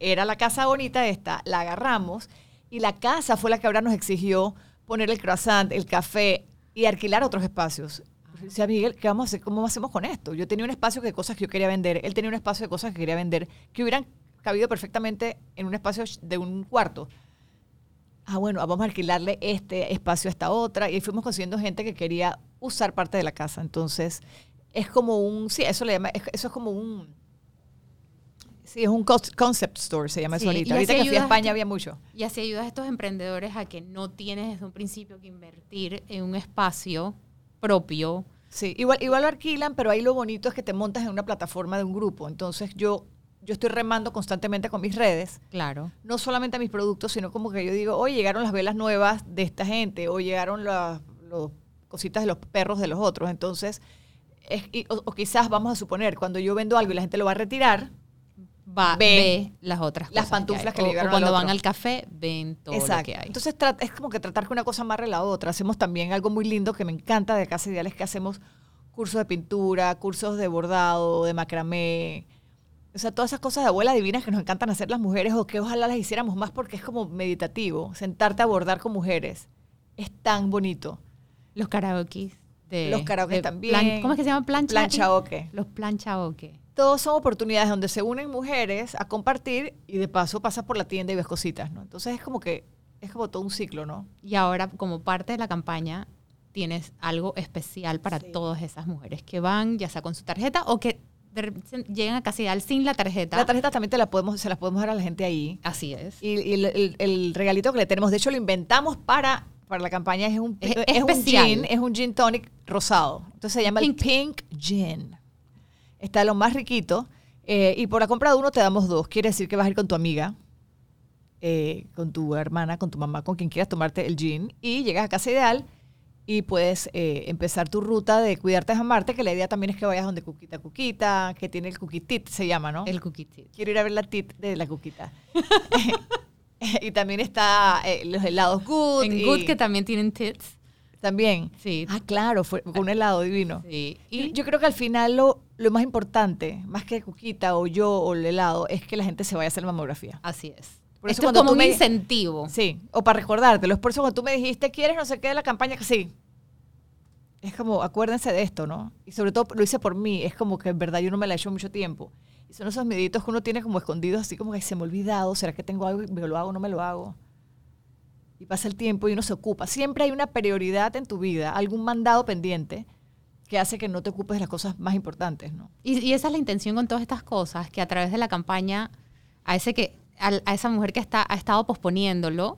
era la casa bonita esta, la agarramos y la casa fue la que ahora nos exigió poner el croissant, el café y alquilar otros espacios. Decía, Miguel, ¿qué vamos a hacer? ¿Cómo hacemos con esto? Yo tenía un espacio de cosas que yo quería vender, él tenía un espacio de cosas que quería vender, que hubieran cabido perfectamente en un espacio de un cuarto. Ah, bueno, vamos a alquilarle este espacio a esta otra. Y fuimos consiguiendo gente que quería usar parte de la casa. Entonces, es como un, sí, eso le llama, es- eso es como un, sí, es un concept store, se llama Sí, eso ahorita. Ahorita que fui a España había mucho. Y así ayudas a estos emprendedores a que no tienes desde un principio que invertir en un espacio propio. Sí, igual, igual lo alquilan, pero ahí lo bonito es que te montas en una plataforma de un grupo. Entonces, yo, yo estoy remando constantemente con mis redes. Claro. no solamente a mis productos, sino como que yo digo, hoy llegaron las velas nuevas de esta gente, o llegaron las cositas de los perros de los otros. Entonces, es- y- o, o quizás vamos a suponer, cuando yo vendo algo y la gente lo va a retirar, Va, Ve ve, las otras las cosas pantuflas hay. que O- le o al cuando van al café, ven todo lo que hay. Entonces, es como que tratar que una cosa amarre la otra. Hacemos también algo muy lindo que me encanta de Casa Ideal, es que hacemos cursos de pintura, cursos de bordado, de macramé. O sea, todas esas cosas de abuela divinas que nos encantan hacer las mujeres o que ojalá las hiciéramos más porque es como meditativo. Sentarte a bordar con mujeres es tan bonito. Los karaokes. De, Los karaokes de también. plan- ¿Cómo es que se llama? Plancha. Planchaoke. Los planchaoke. Todos son oportunidades donde se unen mujeres a compartir y de paso pasas por la tienda y ves cositas, ¿no? Entonces es como que es como todo un ciclo, ¿no? Y ahora, como parte de la campaña, tienes algo especial para Sí. todas esas mujeres que van, ya sea con su tarjeta o que de llegan a Casa Ideal sin la tarjeta. La tarjeta también te la podemos, se las podemos dar a la gente ahí. Así es. Y, y el, el- el regalito que le tenemos, de hecho lo inventamos para, para la campaña, es un, Es es un gin, es un gin tonic rosado. Entonces se llama Pink. el Pink Gin. Está lo más riquito. eh, y por la compra de uno te damos dos. Quiere decir que vas a ir con tu amiga, eh, con tu hermana, con tu mamá, con quien quieras tomarte el gin. Y llegas a Casa Ideal y puedes eh, empezar tu ruta de cuidarte es amarte, que la idea también es que vayas donde Cuquita Cuquita, que tiene el Cuquitit, se llama, ¿no? El cookie tit. Quiero ir a ver la tit de la cuquita. y también está los helados Good. En y Good que también tienen tits. también. Sí. Ah, claro, fue un helado divino. Sí. Y yo creo que al final lo, lo más importante, más que cuquita o yo o el helado, es que la gente se vaya a hacer mamografía. así es. Por Esto es como un me- incentivo. Sí, o para recordártelo. Es por eso cuando tú me dijiste, ¿quieres no sé qué de la campaña? Que sí. Es como, acuérdense de esto, ¿no? Y sobre todo lo hice por mí. Es como que en verdad yo no me la he hecho mucho tiempo. Y son esos meditos que uno tiene como escondidos, así como que se me ha olvidado, ¿será que tengo algo y me lo hago o no me lo hago? Y pasa el tiempo y uno se ocupa. Siempre hay una prioridad en tu vida, algún mandado pendiente que hace que no te ocupes de las cosas más importantes, ¿no? Y, y esa es la intención con todas estas cosas, que a través de la campaña, a, ese que, a, a esa mujer que está, ha estado posponiéndolo,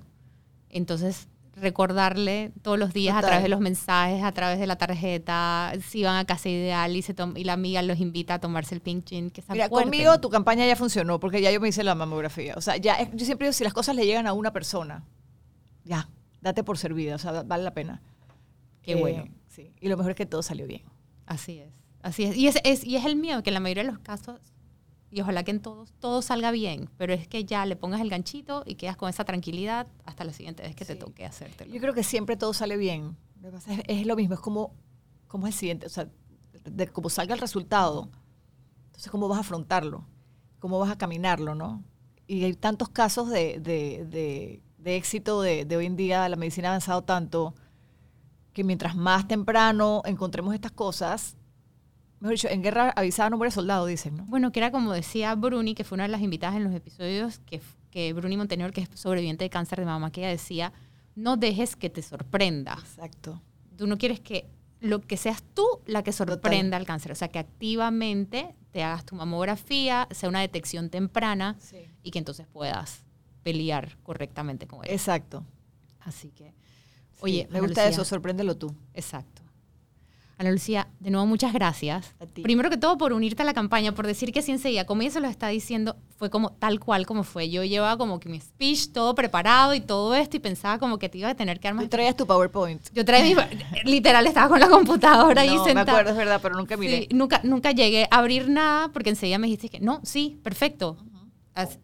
entonces recordarle todos los días Total. a través de los mensajes, a través de la tarjeta, si van a casa ideal y, se y la amiga los invita a tomarse el pink gin, que Mira, acuerden. conmigo tu campaña ya funcionó porque ya yo me hice la mamografía. O sea, ya es- yo siempre digo, si las cosas le llegan a una persona, ya, date por servida, o sea, vale la pena. Qué Eh, bueno. Sí, y lo mejor es que todo salió bien. Así es, así es. Y es, es- y es el miedo, que en la mayoría de los casos, y ojalá que en todos, todo salga bien, pero es que ya le pongas el ganchito y quedas con esa tranquilidad hasta la siguiente vez que te toque hacértelo. Yo creo que siempre todo sale bien. Es, es lo mismo, es como, como es el siguiente, o sea, de cómo salga el resultado. Entonces, ¿cómo vas a afrontarlo? ¿Cómo vas a caminarlo, no? Y hay tantos casos de, de- de- de éxito de, de hoy en día, la medicina ha avanzado tanto, que mientras más temprano encontremos estas cosas, mejor dicho, en guerra avisada no muere soldado, dicen, ¿no? Bueno, que era como decía Bruni, que fue una de las invitadas en los episodios, que, que Bruni Montenegro, que es sobreviviente de cáncer de mama, que ella decía, no dejes que te sorprenda. Exacto. Tú no quieres que lo que seas tú la que sorprenda al cáncer, o sea, que activamente te hagas tu mamografía, sea una detección temprana y que entonces puedas pelear correctamente con él. Exacto. Así que, Oye, me Ana gusta Lucía, eso, sorpréndelo tú. Exacto. Ana Lucía, de nuevo muchas gracias. A ti. Primero que todo por unirte a la campaña, por decir que sí enseguida, como ella se lo está diciendo, fue como tal cual como fue. Yo llevaba como que mi speech todo preparado y todo esto y pensaba como que te iba a tener que dar más... Tú traías tu PowerPoint. Yo traía mi... literal, estaba con la computadora ahí no, me sentada. acuerdo, es verdad, pero nunca miré. Sí, nunca, nunca llegué a abrir nada porque enseguida me dijiste que no, sí, perfecto.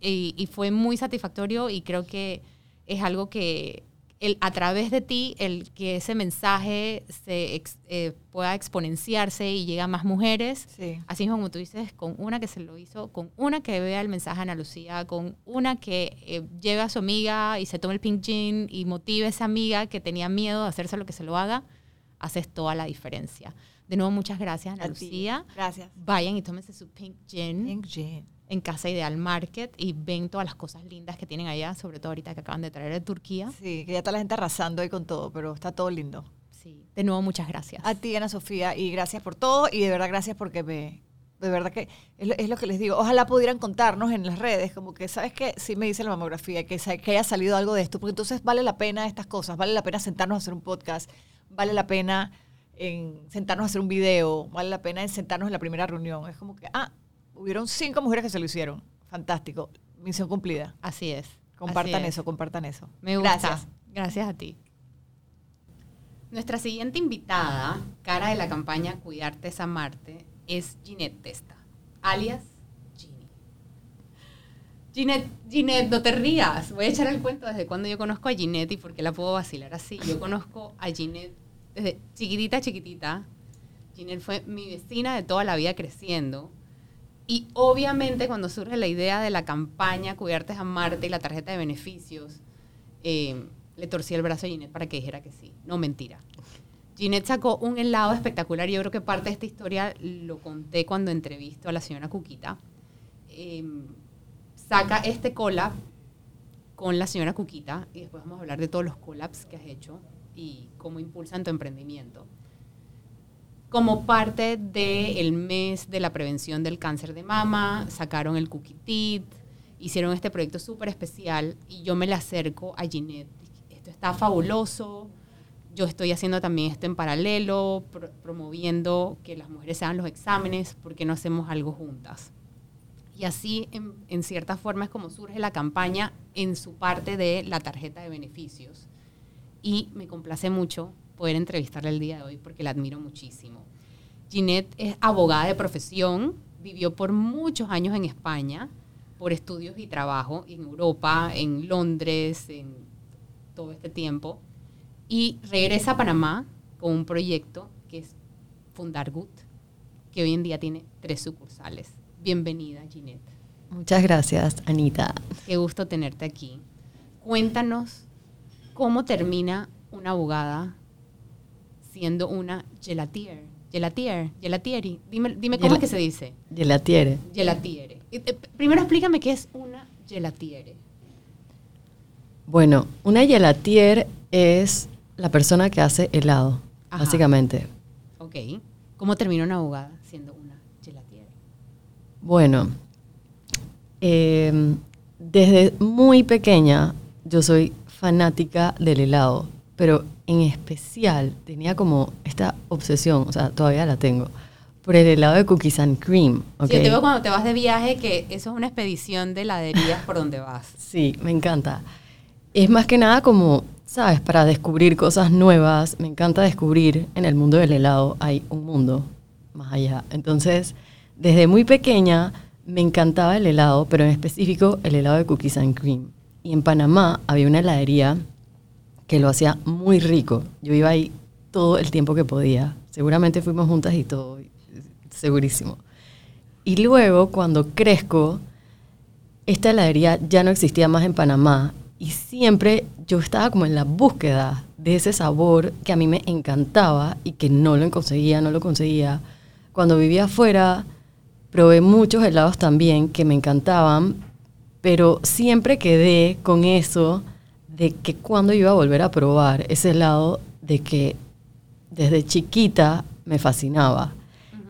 Y fue muy satisfactorio y creo que es algo que el, a través de ti, el que ese mensaje se ex- eh, pueda exponenciarse y llegue a más mujeres. Sí. Así mismo como tú dices, con una que se lo hizo, con una que vea el mensaje a Ana Lucía, con una que eh, lleve a su amiga y se tome el pink gin y motive a esa amiga que tenía miedo de hacerse lo que se lo haga, haces toda la diferencia. De nuevo, muchas gracias, Ana A ti. Lucía. Gracias. Vayan y tómense su pink gin Pink Gin. En Casa Ideal Market y ven todas las cosas lindas que tienen allá, sobre todo ahorita que acaban de traer de Turquía. Sí, que ya está la gente arrasando ahí con todo, pero está todo lindo. Sí. De nuevo, muchas gracias. A ti, Ana Sofía, y gracias por todo, y de verdad gracias porque me... De verdad que es lo, es lo que les digo. Ojalá pudieran contarnos en las redes, como que, ¿sabes qué? Sí me dice la mamografía, que, que haya salido algo de esto, porque entonces vale la pena estas cosas, vale la pena sentarnos a hacer un podcast, vale la pena en sentarnos a hacer un video, vale la pena en sentarnos en la primera reunión. Es como que, ah, hubieron cinco mujeres que se lo hicieron. Fantástico. Misión cumplida. Así es. Compartan así es. eso, compartan eso. Me gusta. Gracias. Gracias a ti. Nuestra siguiente invitada, cara de la campaña Cuidarte es Amarte, es Ginette Testa, alias Ginny. Ginette, Ginette, no te rías. Voy a echar el cuento desde cuando yo conozco a Ginette y por qué la puedo vacilar así. Yo conozco a Ginette desde chiquitita, chiquitita. Ginette fue mi vecina de toda la vida creciendo. Y obviamente cuando surge la idea de la campaña Cuidarte es Amarte y la tarjeta de beneficios, eh, le torcí el brazo a Ginette para que dijera que sí. No, mentira. Ginette sacó un helado espectacular. Yo creo que parte de esta historia lo conté cuando entrevisto a la señora Cuquita. Eh, saca este collab con la señora Cuquita y después vamos a hablar de todos los collabs que has hecho y cómo impulsan tu emprendimiento. Como parte del mes de la prevención del cáncer de mama, sacaron el Cuquitit, hicieron este proyecto súper especial y yo me le acerco a Ginette. Esto está fabuloso. Yo estoy haciendo también esto en paralelo, pro- promoviendo que las mujeres hagan los exámenes, porque no hacemos algo juntas? Y así, en, en cierta forma, es como surge la campaña en su parte de la tarjeta de beneficios. Y me complace mucho poder entrevistarla el día de hoy porque la admiro muchísimo. Ginette es abogada de profesión, vivió por muchos años en España por estudios y trabajo, en Europa, en Londres, en todo este tiempo. Y regresa a Panamá con un proyecto que es Fundar Good, que hoy en día tiene tres sucursales. Bienvenida, Ginette. Muchas gracias, Anita. Qué gusto tenerte aquí. Cuéntanos cómo termina una abogada siendo una gelatier. Gelatier, gelatieri. Dime, dime cómo es que se dice. Gelatiere. Gelatiere. Eh, Primero explícame qué es una gelatiere. Bueno, una gelatier es la persona que hace helado, Ajá. básicamente. Ok. ¿Cómo termina una abogada siendo una gelatiere? Bueno, eh, desde muy pequeña yo soy fanática del helado, pero en especial tenía como esta obsesión, o sea, todavía la tengo, por el helado de cookies and cream. ¿ok? Sí, yo te veo cuando te vas de viaje que eso es una expedición de heladerías por donde vas. Sí, me encanta. Es más que nada como, ¿sabes? Para descubrir cosas nuevas. Me encanta descubrir en el mundo del helado hay un mundo más allá. Entonces, desde muy pequeña me encantaba el helado, pero en específico el helado de cookies and cream. Y en Panamá había una heladería que lo hacía muy rico. Yo iba ahí todo el tiempo que podía. Seguramente fuimos juntas y todo, segurísimo. Y luego, cuando crezco, esta heladería ya no existía más en Panamá y siempre yo estaba como en la búsqueda de ese sabor que a mí me encantaba y que no lo conseguía, no lo conseguía. Cuando vivía afuera, probé muchos helados también que me encantaban, pero siempre quedé con eso de que cuando iba a volver a probar ese helado de que desde chiquita me fascinaba.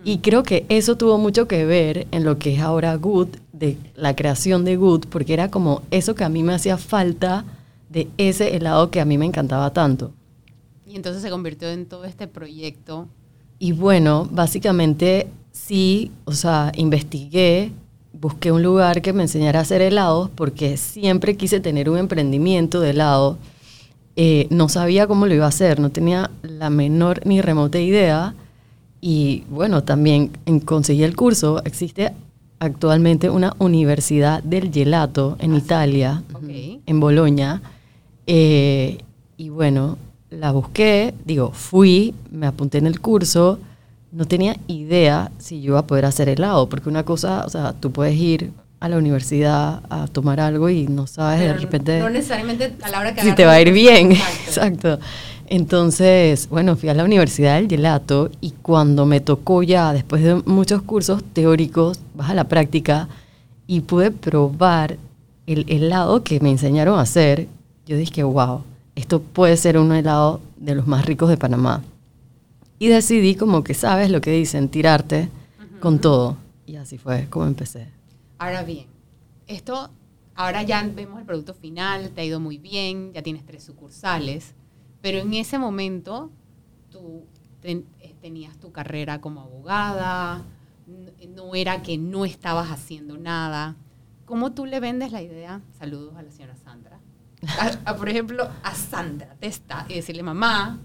Y creo que eso tuvo mucho que ver en lo que es ahora Good, de la creación de Good, porque era como eso que a mí me hacía falta de ese helado que a mí me encantaba tanto. Y entonces se convirtió en todo este proyecto. Y bueno, básicamente sí, o sea, investigué, busqué un lugar que me enseñara a hacer helados, porque siempre quise tener un emprendimiento de helado. Eh, no sabía cómo lo iba a hacer, no tenía la menor ni remota idea. Y bueno, también en- conseguí el curso. Existe actualmente una universidad del gelato en Italia, Ok. ujú, en Bolonia. Eh, y bueno, la busqué, digo, fui, me apunté en el curso. No tenía idea si yo iba a poder hacer helado, porque una cosa, o sea, tú puedes ir a la universidad a tomar algo y no sabes de repente No necesariamente a la hora que si te va a ir bien. Exacto. Exacto. Entonces, bueno, fui a la Universidad del Gelato y cuando me tocó ya, después de muchos cursos teóricos, vas a la práctica y pude probar el helado que me enseñaron a hacer, yo dije, wow, esto puede ser un helado de los más ricos de Panamá. Y decidí como que sabes lo que dicen, tirarte con todo. Y así fue como empecé. Ahora bien, esto, ahora ya vemos el producto final, te ha ido muy bien, ya tienes tres sucursales, pero en ese momento tú ten- eh, tenías tu carrera como abogada, no era que no estabas haciendo nada. ¿Cómo tú le vendes la idea? Saludos a la señora Sandra. A- a, por ejemplo, a Sandra Testa y decirle, mamá,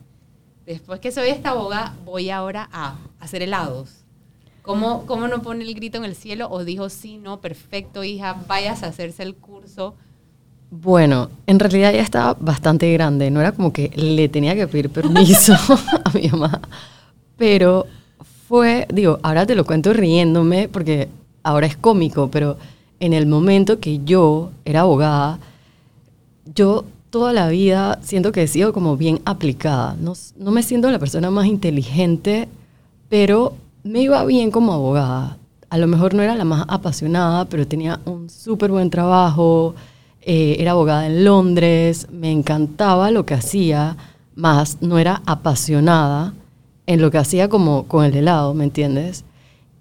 después que soy esta abogada, voy ahora a hacer helados. ¿Cómo, ¿Cómo no pone el grito en el cielo? ¿O dijo, sí, no, perfecto, hija, vayas a hacerse el curso? Bueno, en realidad ya estaba bastante grande, no era como que le tenía que pedir permiso a mi mamá, pero fue, digo, ahora te lo cuento riéndome porque ahora es cómico, pero en el momento que yo era abogada, yo toda la vida siento que he sido como bien aplicada, no, no me siento la persona más inteligente, pero me iba bien como abogada. A lo mejor no era la más apasionada, pero tenía un súper buen trabajo, eh, era abogada en Londres, me encantaba lo que hacía, más no era apasionada en lo que hacía como con el helado, ¿me entiendes?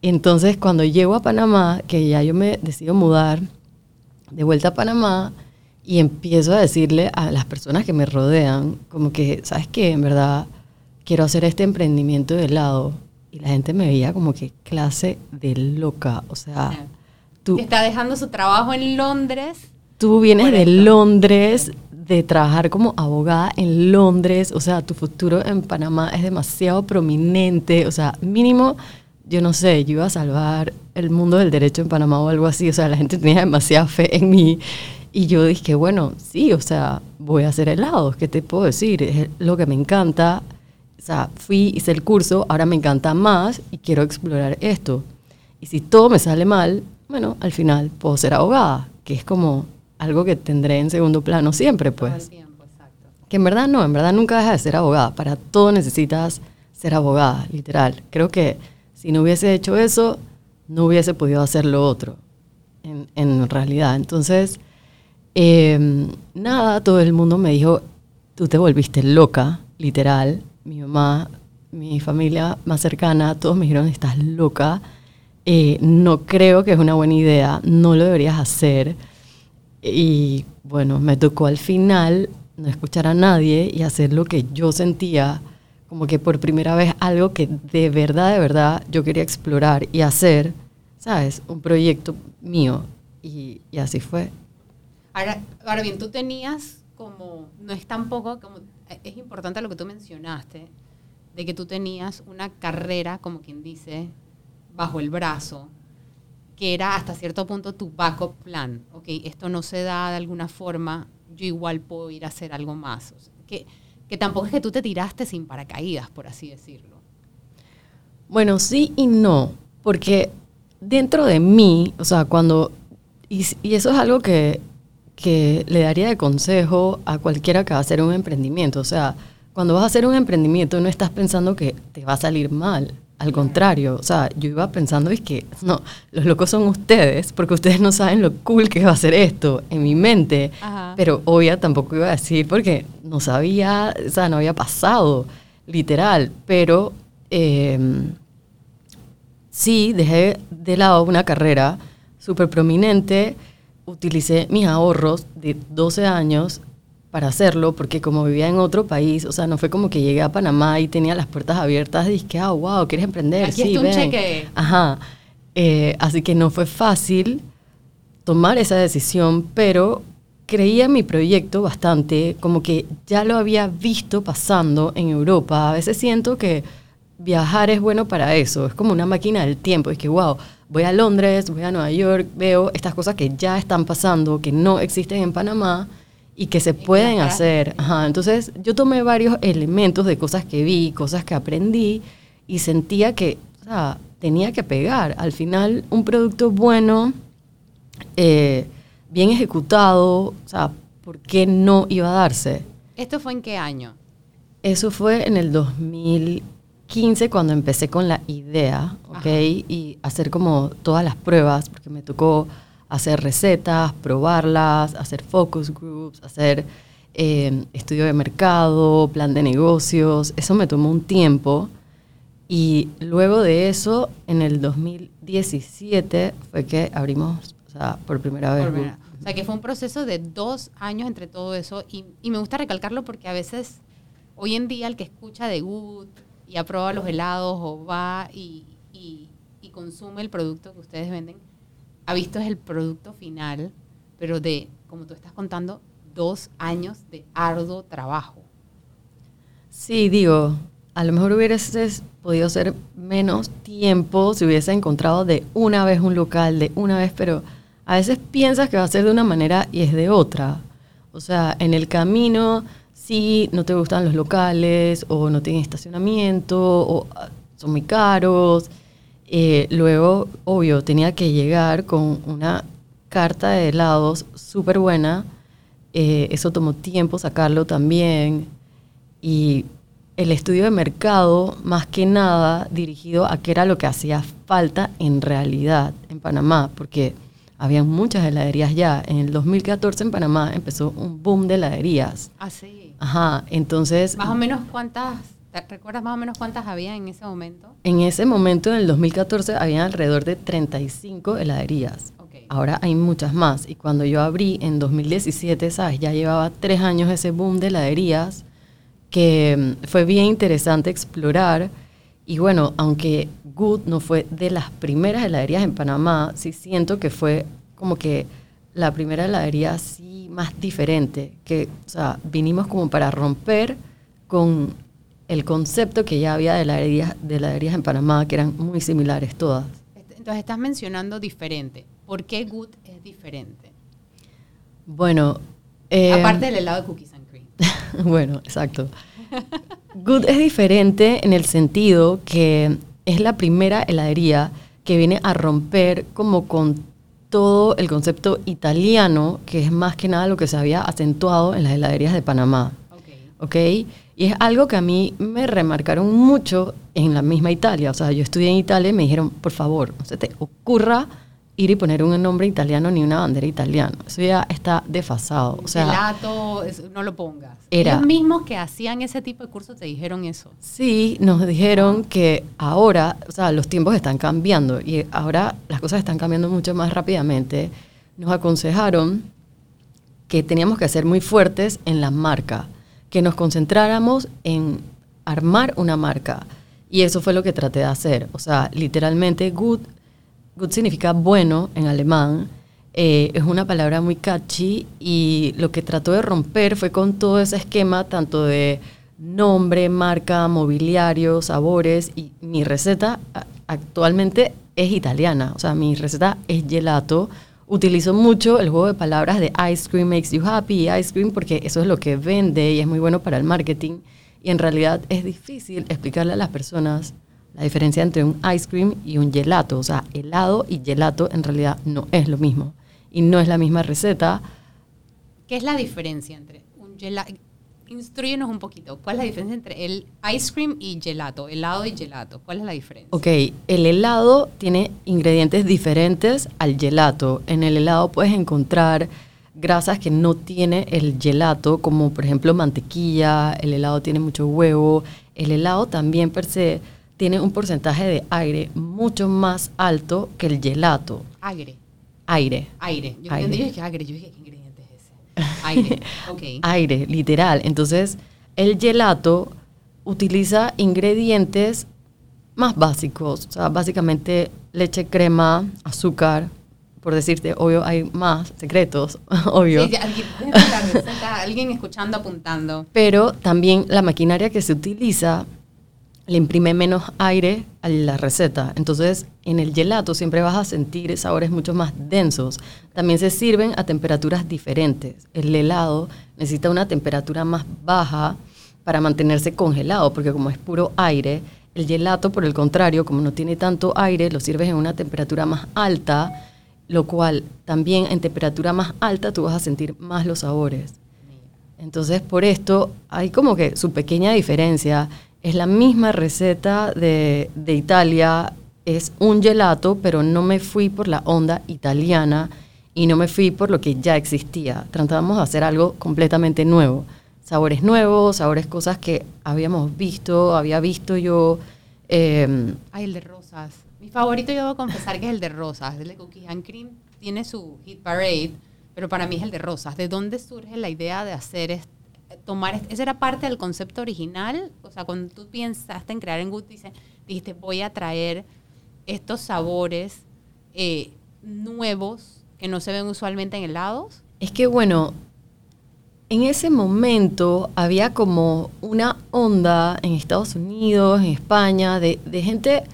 Entonces cuando llego a Panamá, que ya yo me decido mudar de vuelta a Panamá y empiezo a decirle a las personas que me rodean, como que, ¿sabes qué? En verdad quiero hacer este emprendimiento de helado. Y la gente me veía como que clase de loca. O sea, tú, Está dejando su trabajo en Londres. tú vienes de. Londres, de trabajar como abogada en Londres, o sea, tu futuro en Panamá es demasiado prominente, o sea, mínimo, yo no sé, yo iba a salvar el mundo del derecho en Panamá o algo así, o sea, la gente tenía demasiada fe en mí y yo dije, bueno, sí, o sea, voy a hacer helados, ¿qué te puedo decir? Es lo que me encanta, o sea, fui, hice el curso, ahora me encanta más y quiero explorar esto. Y si todo me sale mal, bueno, al final puedo ser abogada, que es como algo que tendré en segundo plano siempre, Todo el pues. tiempo, exacto. Que en verdad no, en verdad nunca dejas de ser abogada. Para todo necesitas ser abogada, literal. Creo que si no hubiese hecho eso, no hubiese podido hacer lo otro, en, en realidad. Entonces, eh, nada, todo el mundo me dijo, tú te volviste loca, literal. Mi mamá, mi familia más cercana, todos me dijeron, estás loca. Eh, no creo que es una buena idea, no lo deberías hacer. Y bueno, me tocó al final no escuchar a nadie y hacer lo que yo sentía, como que por primera vez algo que de verdad, de verdad yo quería explorar y hacer, ¿sabes? Un proyecto mío. Y, y así fue. Ahora, ahora bien, tú tenías como, no es tampoco, como, es importante lo que tú mencionaste, de que tú tenías una carrera, como quien dice, bajo el brazo, que era hasta cierto punto tu backup plan. Ok, esto no se da de alguna forma, yo igual puedo ir a hacer algo más. O sea, que, que tampoco es que tú te tiraste sin paracaídas, por así decirlo. Bueno, sí y no, porque dentro de mí, o sea, cuando, y, y eso es algo que, que le daría de consejo a cualquiera que va a hacer un emprendimiento, o sea, cuando vas a hacer un emprendimiento no estás pensando que te va a salir mal, al contrario, o sea, yo iba pensando es que no, los locos son ustedes, porque ustedes no saben lo cool que va a ser esto en mi mente, Ajá. pero obvia tampoco iba a decir porque no sabía, o sea, no había pasado, literal, pero eh, sí dejé de lado una carrera súper prominente, utilicé mis ahorros de 12 años para hacerlo, porque como vivía en otro país, o sea, no fue como que llegué a Panamá y tenía las puertas abiertas y dije, ah, wow, ¿quieres emprender? Aquí sí, está un ven. cheque. Ajá. Eh, así que no fue fácil tomar esa decisión, pero creía en mi proyecto bastante, como que ya lo había visto pasando en Europa. A veces siento que viajar es bueno para eso, es como una máquina del tiempo, es que, wow, voy a Londres, voy a Nueva York, veo estas cosas que ya están pasando, que no existen en Panamá y que se pueden hacer. Ajá, entonces yo tomé varios elementos de cosas que vi, cosas que aprendí y sentía que o sea, tenía que pegar. Al final, un producto bueno, eh, bien ejecutado, o sea, ¿por qué no iba a darse? ¿Esto fue en qué año? Eso fue en el 2015 cuando empecé con la idea, ¿ok? Ajá. Y hacer como todas las pruebas, porque me tocó hacer recetas, probarlas, hacer focus groups, hacer eh, estudio de mercado, plan de negocios. Eso me tomó un tiempo. Y luego de eso, en el 2017, fue que abrimos, o sea, por primera vez. Por primera- O sea, que fue un proceso de dos años entre todo eso. Y, y me gusta recalcarlo porque a veces, hoy en día, el que escucha de Good y probado los helados o va y, y- y consume el producto que ustedes venden, ha visto es el producto final, pero de, como tú estás contando, dos años de arduo trabajo. Sí, digo, a lo mejor hubiese podido ser menos tiempo si hubiese encontrado de una vez un local, de una vez, pero a veces piensas que va a ser de una manera y es de otra. O sea, en el camino, sí, no te gustan los locales o no tienen estacionamiento o ah, son muy caros. Eh, luego, obvio, tenía que llegar con una carta de helados súper buena. Eh, eso tomó tiempo sacarlo también. Y el estudio de mercado, más que nada, dirigido a qué era lo que hacía falta en realidad en Panamá, porque había muchas heladerías ya. En el 2014 en Panamá empezó un boom de heladerías. Así. Ajá, entonces... Más o menos cuántas, ¿te recuerdas más o menos cuántas había en ese momento? En ese momento, en el 2014, había alrededor de 35 heladerías. Ok. Ahora hay muchas más. Y cuando yo abrí en 2017, ¿sabes? Ya llevaba tres años ese boom de heladerías que mm, fue bien interesante explorar. Y bueno, aunque Good no fue de las primeras heladerías en Panamá, sí siento que fue como que la primera heladería así más diferente, que, o sea, vinimos como para romper con el concepto que ya había de heladerías, de heladerías en Panamá, que eran muy similares todas. Entonces estás mencionando diferente. ¿Por qué Good es diferente? Bueno, eh, Aparte del helado de cookies and cream. bueno, exacto. Good es diferente en el sentido que es la primera heladería que viene a romper como con todo el concepto italiano, que es más que nada lo que se había acentuado en las heladerías de Panamá. Ok. Y es algo que a mí me remarcaron mucho en la misma Italia. O sea, yo estudié en Italia y me dijeron, por favor, no se te ocurra ir y poner un nombre italiano ni una bandera italiana. Eso ya está desfasado. O sea, es- no lo pongas. Era- mismos que hacían ese tipo de cursos te dijeron eso. Sí, nos dijeron que ahora, o sea, los tiempos están cambiando y ahora las cosas están cambiando mucho más rápidamente. Nos aconsejaron que teníamos que ser muy fuertes en la marca, que nos concentráramos en armar una marca. Y eso fue lo que traté de hacer. O sea, literalmente, good, good significa bueno en alemán. Eh, es una palabra muy catchy y lo que trató de romper fue con todo ese esquema, tanto de nombre, marca, mobiliario, sabores. Y mi receta actualmente es italiana. O sea, mi receta es gelato. Utilizo mucho el juego de palabras de ice cream makes you happy, ice cream, porque eso es lo que vende y es muy bueno para el marketing. Y en realidad es difícil explicarle a las personas la diferencia entre un ice cream y un gelato. O sea, helado y gelato en realidad no es lo mismo. Y no es la misma receta. ¿Qué es la diferencia entre un gelato? Instruyenos un poquito. ¿Cuál es la diferencia entre el ice cream y gelato? Helado y gelato. ¿Cuál es la diferencia? Ok, el helado tiene ingredientes diferentes al gelato. En el helado puedes encontrar grasas que no tiene el gelato, como por ejemplo mantequilla, el helado tiene mucho huevo. El helado también per se tiene un porcentaje de aire mucho más alto que el gelato. Aire. Aire. Aire. Yo Aire. entendí dije aire. Yo dije, ¿qué ingrediente es ese? Aire. Ok. aire, literal. Entonces, el gelato utiliza ingredientes más básicos, o sea, básicamente leche, crema, azúcar, por decirte, obvio hay más secretos, obvio. Sí, ya, alguien, la receta, alguien escuchando, apuntando. Pero también la maquinaria que se utiliza le imprime menos aire a la receta. Entonces, en el gelato siempre vas a sentir sabores mucho más densos. También se sirven a temperaturas diferentes. El helado necesita una temperatura más baja para mantenerse congelado, porque como es puro aire, el gelato, por el contrario, como no tiene tanto aire, lo sirves en una temperatura más alta, lo cual también en temperatura más alta tú vas a sentir más los sabores. Entonces, por esto hay como que su pequeña diferencia. Es la misma receta de, de Italia, es un gelato, pero no me fui por la onda italiana y no me fui por lo que ya existía. Tratamos de hacer algo completamente nuevo. Sabores nuevos, sabores cosas que habíamos visto, había visto yo. eh, Ay, el de rosas. Mi favorito, yo debo confesar que es el de rosas. El de Cookies and Cream tiene su hit parade, pero para mí es el de rosas. ¿De dónde surge la idea de hacer es- tomar est- esa era parte del concepto original? O sea, cuando tú pensaste en crear en Good, dijiste, voy a traer estos sabores eh, nuevos que no se ven usualmente en helados. Es que bueno, en ese momento había como una onda en Estados Unidos, en España, de, de gente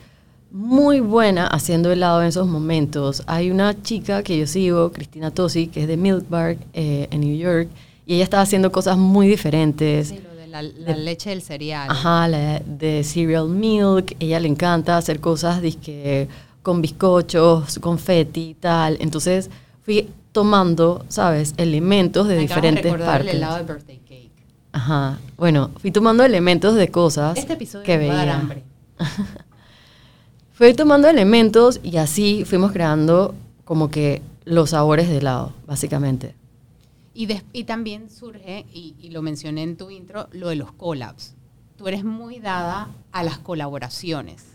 muy buena haciendo helado en esos momentos. Hay una chica que yo sigo, Cristina Tosi, que es de Milk Bar eh, en New York, y ella estaba haciendo cosas muy diferentes. Sí, lo de la, la leche del cereal. Ajá, la de cereal milk. Ella le encanta hacer cosas dizque, con bizcochos, confeti y tal. Entonces fui tomando, ¿sabes? Elementos de Me de diferentes recordar partes. el helado de birthday cake. Ajá. Bueno, fui tomando elementos de cosas Este episodio que me va a dar veía. hambre. Fui tomando elementos y así fuimos creando como que los sabores de helado, básicamente. Y, des- y también surge, y, y lo mencioné en tu intro, lo de los collabs. Tú eres muy dada a las colaboraciones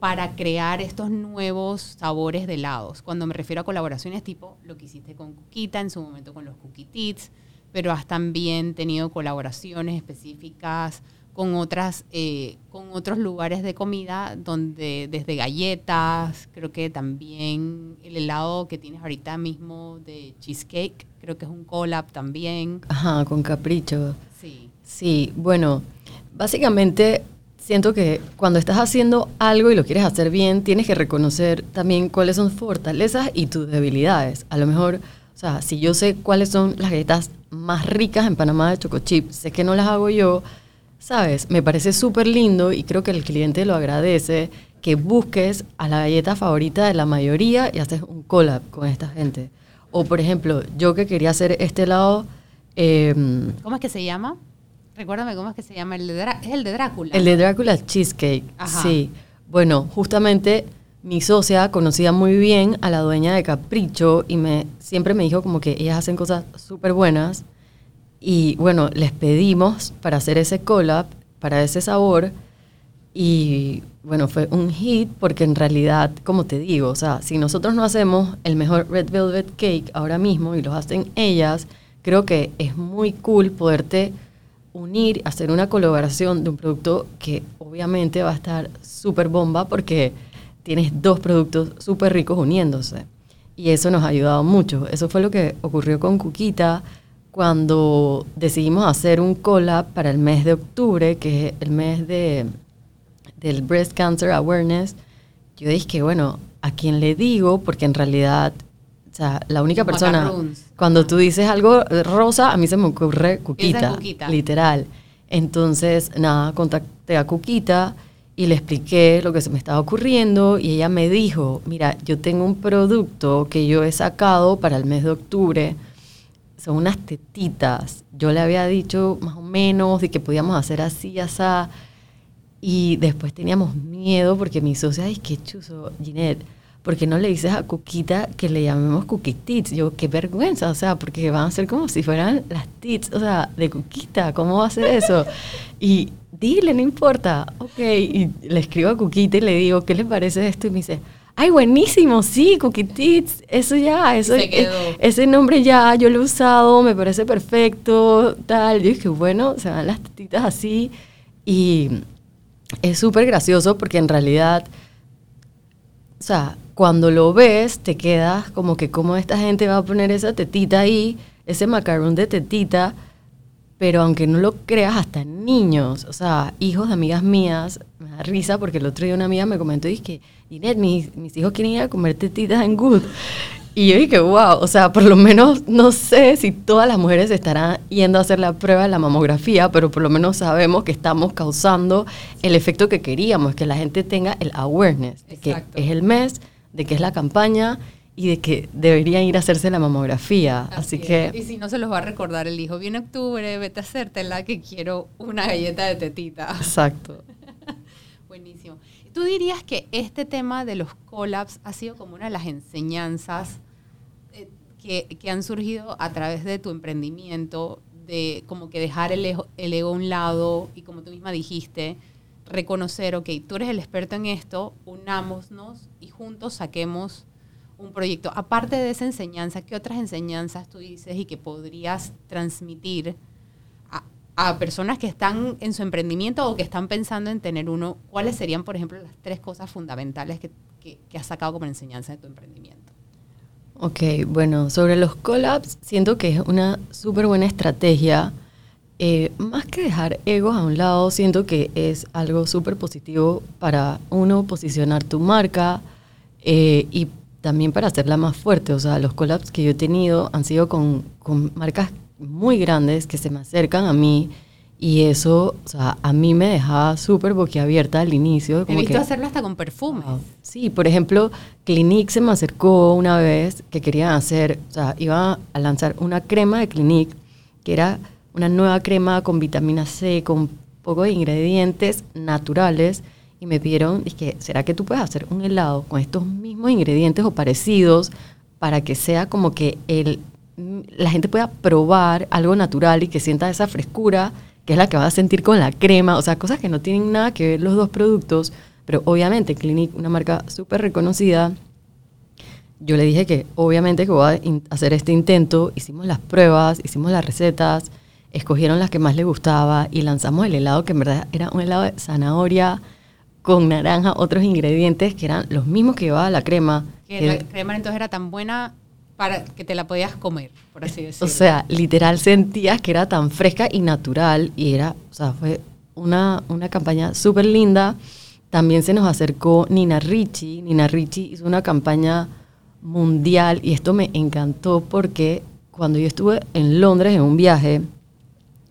para crear estos nuevos sabores de helados. Cuando me refiero a colaboraciones tipo lo que hiciste con Cuquita, en su momento con los Cookie Tits, pero has también tenido colaboraciones específicas con otras eh, con otros lugares de comida donde desde galletas creo que también el helado que tienes ahorita mismo de cheesecake creo que es un collab también Ajá, con capricho. sí Sí, bueno, básicamente siento que cuando estás haciendo algo y lo quieres hacer bien, tienes que reconocer también cuáles son fortalezas y tus debilidades. A lo mejor, o sea, si yo sé cuáles son las galletas más ricas en Panamá de Choco Chip, sé que no las hago yo, ¿sabes? Me parece súper lindo y creo que el cliente lo agradece que busques a la galleta favorita de la mayoría y haces un collab con esta gente. O, por ejemplo, yo que quería hacer este helado... em, ¿cómo es que se llama? Recuérdame cómo es que se llama, el de es el de Drácula. El de Drácula Cheesecake, Ajá. sí. Bueno, justamente mi socia conocía muy bien a la dueña de Capricho y me siempre me dijo como que ellas hacen cosas súper buenas. Y bueno, les pedimos para hacer ese collab, para ese sabor. Y bueno, fue un hit porque en realidad, como te digo, o sea, si nosotros no hacemos el mejor Red Velvet Cake ahora mismo y los hacen ellas, creo que es muy cool poderte unir, hacer una colaboración de un producto que obviamente va a estar súper bomba porque tienes dos productos súper ricos uniéndose. Y eso nos ha ayudado mucho. Eso fue lo que ocurrió con Cuquita cuando decidimos hacer un collab para el mes de octubre, que es el mes de, del Breast Cancer Awareness. Yo dije que, bueno, ¿a quién le digo? Porque en realidad, o sea, la única persona, macarons. cuando tú dices algo rosa, a mí se me ocurre Cuquita, Cuquita. literal. Entonces, nada, contacté a Cuquita y le expliqué lo que se me estaba ocurriendo y ella me dijo, mira, yo tengo un producto que yo he sacado para el mes de octubre, son unas tetitas. Yo le había dicho más o menos de que podíamos hacer así, así. Y después teníamos miedo porque mi socia, ay, qué chuzo, Ginette, ¿por qué no le dices a Cuquita que le llamemos Cookie Tits? Yo, qué vergüenza, o sea, porque van a ser como si fueran las tits, o sea, de Cuquita, ¿cómo va a ser eso? Y dile, no importa, ok. Y le escribo a Cuquita y le digo, ¿qué le parece esto? Y me dice, ay, buenísimo, sí, Cookie Tits, eso ya, eso, eh, ese nombre ya, yo lo he usado, me parece perfecto, tal. Yo dije, bueno, se van las tetitas así y es súper gracioso porque en realidad, o sea, cuando lo ves, te quedas como que cómo esta gente va a poner esa tetita ahí, ese macarón de tetita, pero aunque no lo creas, hasta niños, o sea, hijos de amigas mías, me da risa porque el otro día una amiga me comentó y que, Ginette, mis, mis hijos quieren ir a comer tetitas en Good. Y yo dije, wow, o sea, por lo menos no sé si todas las mujeres estarán yendo a hacer la prueba de la mamografía, pero por lo menos sabemos que estamos causando el efecto que queríamos, que la gente tenga el awareness, de que Exacto. es el mes, de que es la campaña y de que deberían ir a hacerse la mamografía. Así, es. que... Y si no se los va a recordar el hijo, viene octubre, vete a hacértela que quiero una galleta de tetita. Exacto. ¿Tú dirías que este tema de los collabs ha sido como una de las enseñanzas eh, que, que han surgido a través de tu emprendimiento, de como que dejar el el ego a un lado y como tú misma dijiste, reconocer, ok, tú eres el experto en esto, unámonos y juntos saquemos un proyecto. Aparte de esa enseñanza, ¿qué otras enseñanzas tú dices y que podrías transmitir a, personas que están en su emprendimiento o que están pensando en tener uno? ¿Cuáles serían, por ejemplo, las tres cosas fundamentales que, que- que has sacado como enseñanza de tu emprendimiento? Ok, bueno, sobre los collabs, siento que es una súper buena estrategia. Eh, más que dejar egos a un lado, siento que es algo súper positivo para uno posicionar tu marca eh, y también para hacerla más fuerte. O sea, los collabs que yo he tenido han sido con, con marcas muy grandes que se me acercan a mí y eso, o sea, a mí me dejaba súper boquiabierta al inicio. He como visto que- hacerlo hasta con perfumes. Wow. Sí, por ejemplo, Clinique se me acercó una vez que querían hacer, o sea, iba a lanzar una crema de Clinique que era una nueva crema con vitamina C, con poco de ingredientes naturales y me pidieron, dije, ¿será que tú puedes hacer un helado con estos mismos ingredientes o parecidos para que sea como que el, la gente pueda probar algo natural y que sienta esa frescura que es la que va a sentir con la crema, o sea, cosas que no tienen nada que ver los dos productos, pero obviamente Clinique, una marca súper reconocida, yo le dije que obviamente que voy a hacer este intento, hicimos las pruebas, hicimos las recetas, escogieron las que más les gustaba y lanzamos el helado que en verdad era un helado de zanahoria con naranja, otros ingredientes que eran los mismos que llevaba la crema. Que que- la crema entonces era tan buena para que te la podías comer, por así decirlo. o sea, literal sentías que era tan fresca y natural y era, o sea, fue una, una campaña súper linda. También se nos acercó Nina Ricci. Nina Ricci hizo una campaña mundial y esto me encantó porque cuando yo estuve en Londres en un viaje,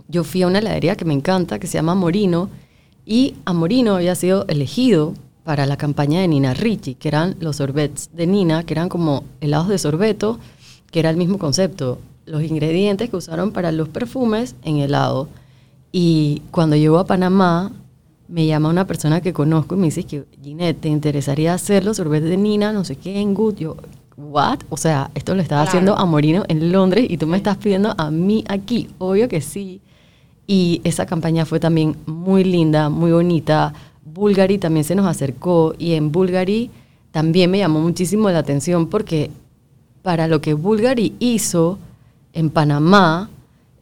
yo fui a una heladería que me encanta, que se llama Morino, y a Morino había sido elegido para la campaña de Nina Ricci, que eran los sorbets de Nina, que eran como helados de sorbeto, que era el mismo concepto, los ingredientes que usaron para los perfumes en helado. Y cuando llego a Panamá, me llama una persona que conozco y me dice que, Ginette, ¿te interesaría hacerlo? Sorbete de Nina, no sé qué, en Good. Yo, ¿what? O sea, esto lo estaba Claro. haciendo a Morino en Londres y tú me estás pidiendo a mí aquí. Obvio que sí. Y esa campaña fue también muy linda, muy bonita. Bulgari también se nos acercó y en Bulgari también me llamó muchísimo la atención porque para lo que Bulgari hizo en Panamá,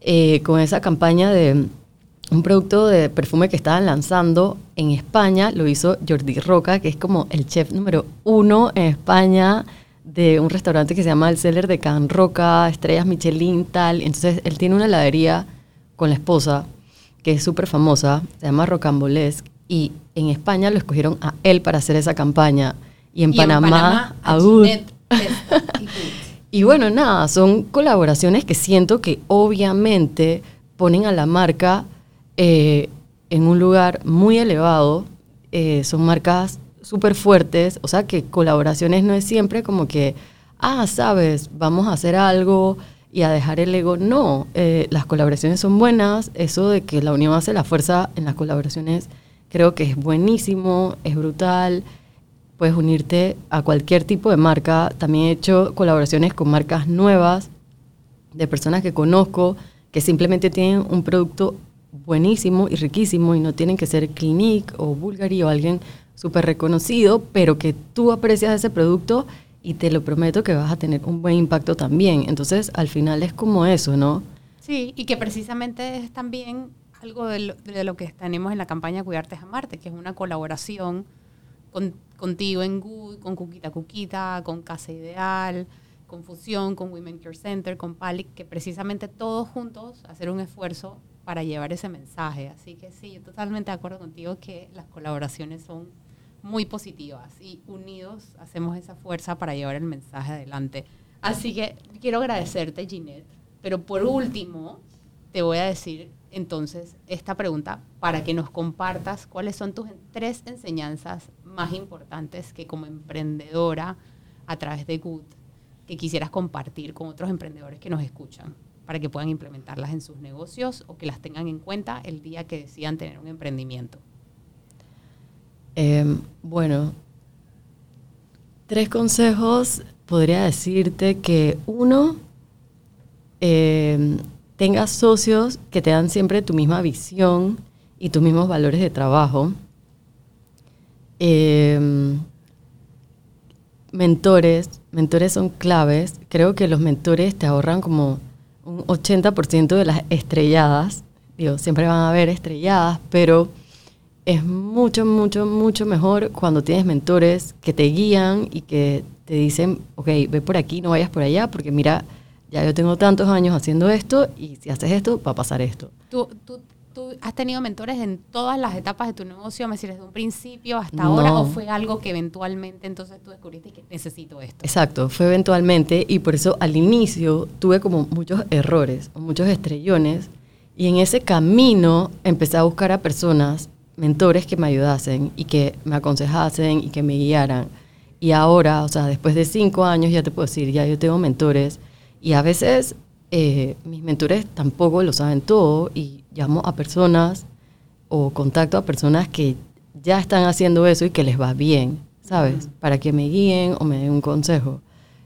eh, con esa campaña de un producto de perfume que estaban lanzando en España, lo hizo Jordi Roca, que es como el chef número uno en España de un restaurante que se llama El Cellar de Can Roca, Estrellas Michelin, tal. Entonces, él tiene una heladería con la esposa, que es súper famosa, se llama Rocambolesque, y en España lo escogieron a él para hacer esa campaña. Y en, Y Panamá, a a. Ginette. Y bueno, nada, son colaboraciones que siento que obviamente ponen a la marca eh, en un lugar muy elevado. Eh, son marcas súper fuertes, o sea que colaboraciones no es siempre como que, ah, sabes, vamos a hacer algo y a dejar el ego. No, eh, las colaboraciones son buenas, eso de que la unión hace la fuerza en las colaboraciones creo que es buenísimo, es brutal puedes unirte a cualquier tipo de marca. También he hecho colaboraciones con marcas nuevas, de personas que conozco, que simplemente tienen un producto buenísimo y riquísimo y no tienen que ser Clinique o Bulgari o alguien súper reconocido, pero que tú aprecias ese producto y te lo prometo que vas a tener un buen impacto también. Entonces, al final es como eso, ¿no? Sí, y que precisamente es también algo de lo, de lo que tenemos en la campaña Cuidarte es Amarte, que es una colaboración con- contigo en Good, con Cuquita Cuquita, con Casa Ideal, con Fusión, con Women Care Center, con Palic, que precisamente todos juntos hacer un esfuerzo para llevar ese mensaje. Así que sí, yo totalmente de acuerdo contigo que las colaboraciones son muy positivas y unidos hacemos esa fuerza para llevar el mensaje adelante. Así que quiero agradecerte, Ginette, pero por último te voy a decir entonces esta pregunta para que nos compartas cuáles son tus tres enseñanzas más importantes que como emprendedora a través de Good que quisieras compartir con otros emprendedores que nos escuchan para que puedan implementarlas en sus negocios o que las tengan en cuenta el día que decidan tener un emprendimiento. Eh, bueno, tres consejos. Podría decirte que uno, eh, tengas socios que te dan siempre tu misma visión y tus mismos valores de trabajo. Eh, mentores, mentores son claves. Creo que los mentores te ahorran como un 80% de las estrelladas. Digo, siempre van a haber estrelladas, pero es mucho, mucho, mucho mejor cuando tienes mentores que te guían y que te dicen, ok, ve por aquí, no vayas por allá, porque mira, ya yo tengo tantos años haciendo esto y si haces esto, va a pasar esto. ¿Tú, tú, tú has tenido mentores en todas las etapas de tu negocio, me decir, desde un principio hasta ahora, No. o fue algo que eventualmente entonces tú descubriste que necesito esto? Exacto, fue eventualmente y por eso al inicio tuve como muchos errores, muchos estrellones y en ese camino empecé a buscar a personas, mentores que me ayudasen y que me aconsejasen y que me guiaran. Y ahora, o sea, después de cinco años ya te puedo decir, ya yo tengo mentores y a veces eh, mis mentores tampoco lo saben todo y llamo a personas o contacto a personas que ya están haciendo eso y que les va bien, ¿sabes? Para que me guíen o me den un consejo.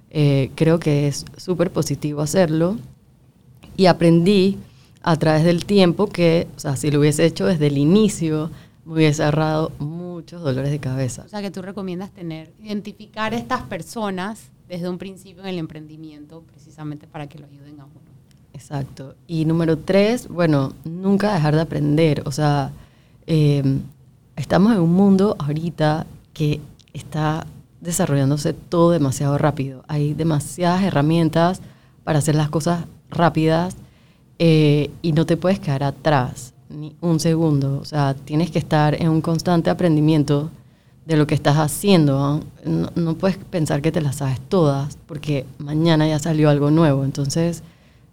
Eh, creo que es súper positivo hacerlo y aprendí a través del tiempo que, o sea, si lo hubiese hecho desde el inicio, me hubiese ahorrado muchos dolores de cabeza. O sea, que tú recomiendas tener, identificar estas personas desde un principio en el emprendimiento, precisamente para que lo ayuden a uno. Exacto. Y número tres, bueno, nunca dejar de aprender. O sea, eh, estamos en un mundo ahorita que está desarrollándose todo demasiado rápido. Hay demasiadas herramientas para hacer las cosas rápidas eh, y no te puedes quedar atrás ni un segundo. O sea, tienes que estar en un constante aprendimiento de lo que estás haciendo. No, no puedes pensar que te las sabes todas porque mañana ya salió algo nuevo. Entonces,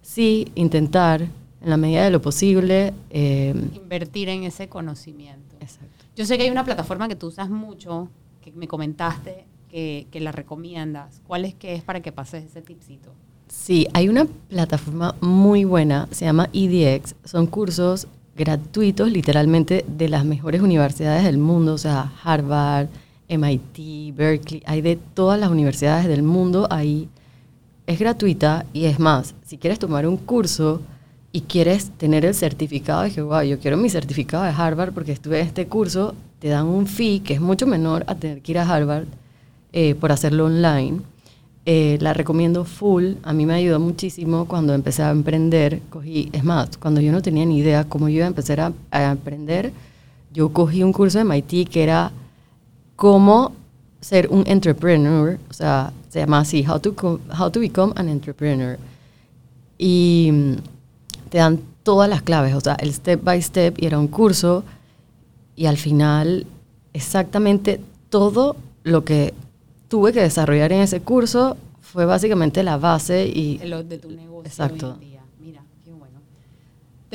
sí, intentar en la medida de lo posible. eh, Invertir en ese conocimiento. exacto. Yo sé que hay una plataforma que tú usas mucho, que me comentaste que, que la recomiendas. ¿Cuál es que es para que pases ese tipcito? Sí, hay una plataforma muy buena, se llama EDX. Son cursos gratuitos, literalmente de las mejores universidades del mundo, o sea, Harvard, MIT, Berkeley, hay de todas las universidades del mundo ahí. Es gratuita y es más, si quieres tomar un curso y quieres tener el certificado de wow, yo quiero mi certificado de Harvard porque estuve en este curso, te dan un fee que es mucho menor a tener que ir a Harvard eh, por hacerlo online. Eh, la recomiendo full. A mí me ayudó muchísimo cuando empecé a emprender. Cogí, es más, cuando yo no tenía ni idea cómo yo iba a empezar a, a emprender, yo cogí un curso de MIT que era cómo ser un entrepreneur, o sea, se llama así, How to, how to Become an Entrepreneur. Y mm, te dan todas las claves, o sea, el step by step, y era un curso, y al final exactamente todo lo que tuve que desarrollar en ese curso fue básicamente la base y de, lo- de tu negocio Exacto. hoy en día. Mira, qué bueno.